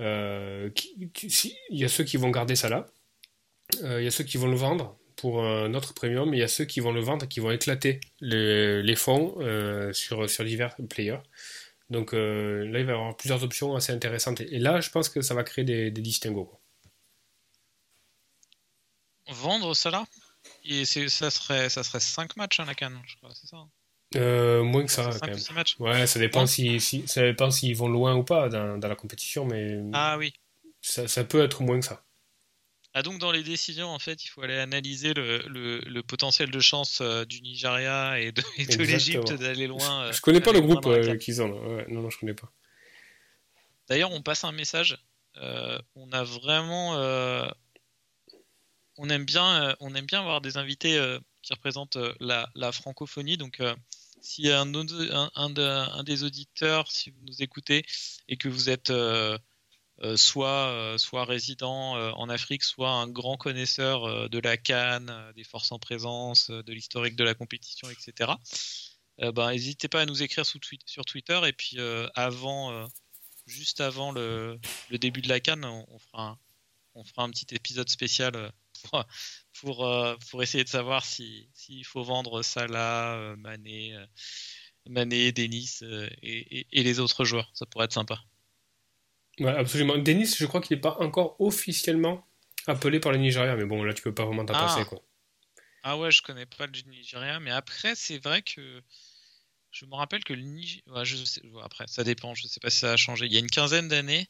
Euh, il y a ceux qui vont garder ça là, euh, il y a ceux qui vont le vendre pour un autre premium, il y a ceux qui vont le vendre et qui vont éclater les, fonds sur, sur divers players. Donc là il va y avoir plusieurs options assez intéressantes et, là je pense que ça va créer des, des distinguos vendre cela Et ça serait, ça serait 5 matchs à la canne, je crois, c'est ça hein euh, moins que ça, quand même. Ouais, ça dépend s'ils si, ça dépend s'ils vont loin ou pas dans, dans, la compétition, mais. Ah oui. Ça, ça, peut être moins que ça. Ah donc dans les décisions, en fait, il faut aller analyser le, le, le potentiel de chance euh, du Nigeria et de, de l'Égypte d'aller loin. je connais pas le groupe euh, qu'ils ont. Ouais, non, non, je connais pas. D'ailleurs, on passe un message. on a vraiment on aime bien, euh, on aime bien avoir des invités euh, qui représentent euh, la, francophonie. Donc, si un, des auditeurs, si vous nous écoutez et que vous êtes soit, soit résident en Afrique, soit un grand connaisseur de la Cannes, des forces en présence, de l'historique de la compétition, etc. ben, n'hésitez pas à nous écrire sur Twitter et puis avant, juste avant le, début de la Cannes, on, fera un, on fera un petit épisode spécial pour, euh, pour, essayer de savoir s'il faut vendre Salah, euh, Mané, euh, Mané Denis et, les autres joueurs. Ça pourrait être sympa. Ouais, absolument. Denis, je crois qu'il n'est pas encore officiellement appelé par le Nigeria, mais bon, là, tu peux pas vraiment t'en ah. quoi. Ah ouais, je connais pas le Nigeria, mais après, c'est vrai que je me rappelle que le Nigeria. je sais... Après, ça dépend, je sais pas si ça a changé. Il y a une quinzaine d'années,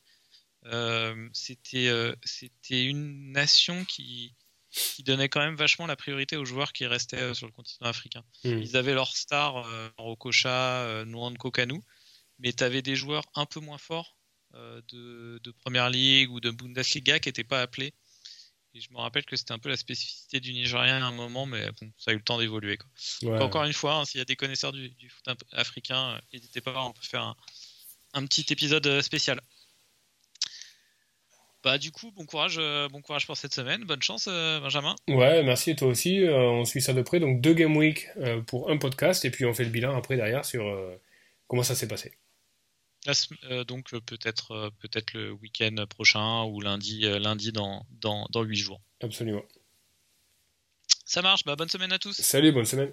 c'était c'était une nation qui, qui donnait quand même vachement la priorité aux joueurs qui restaient euh, sur le continent africain. Hmm. Ils avaient leur star, euh, Rokocha, euh, Nwando Kanu, mais tu avais des joueurs un peu moins forts de, de Première Ligue ou de Bundesliga qui n'étaient pas appelés. Et je me rappelle que c'était un peu la spécificité du Nigérien à un moment, mais bon, ça a eu le temps d'évoluer. Encore une fois, hein, s'il y a des connaisseurs du, foot africain, n'hésitez pas, on peut faire un, un petit épisode spécial. Bah du coup, bon courage, euh, bon courage pour cette semaine. Bonne chance, euh, Benjamin. Ouais, merci et toi aussi. Euh, on suit ça de près. Donc deux game week pour un podcast et puis on fait le bilan après derrière sur comment ça s'est passé. donc peut-être peut-être le week-end prochain ou lundi lundi dans dans dans huit jours. Absolument. Ça marche. Bah bonne semaine à tous. Salut, bonne semaine.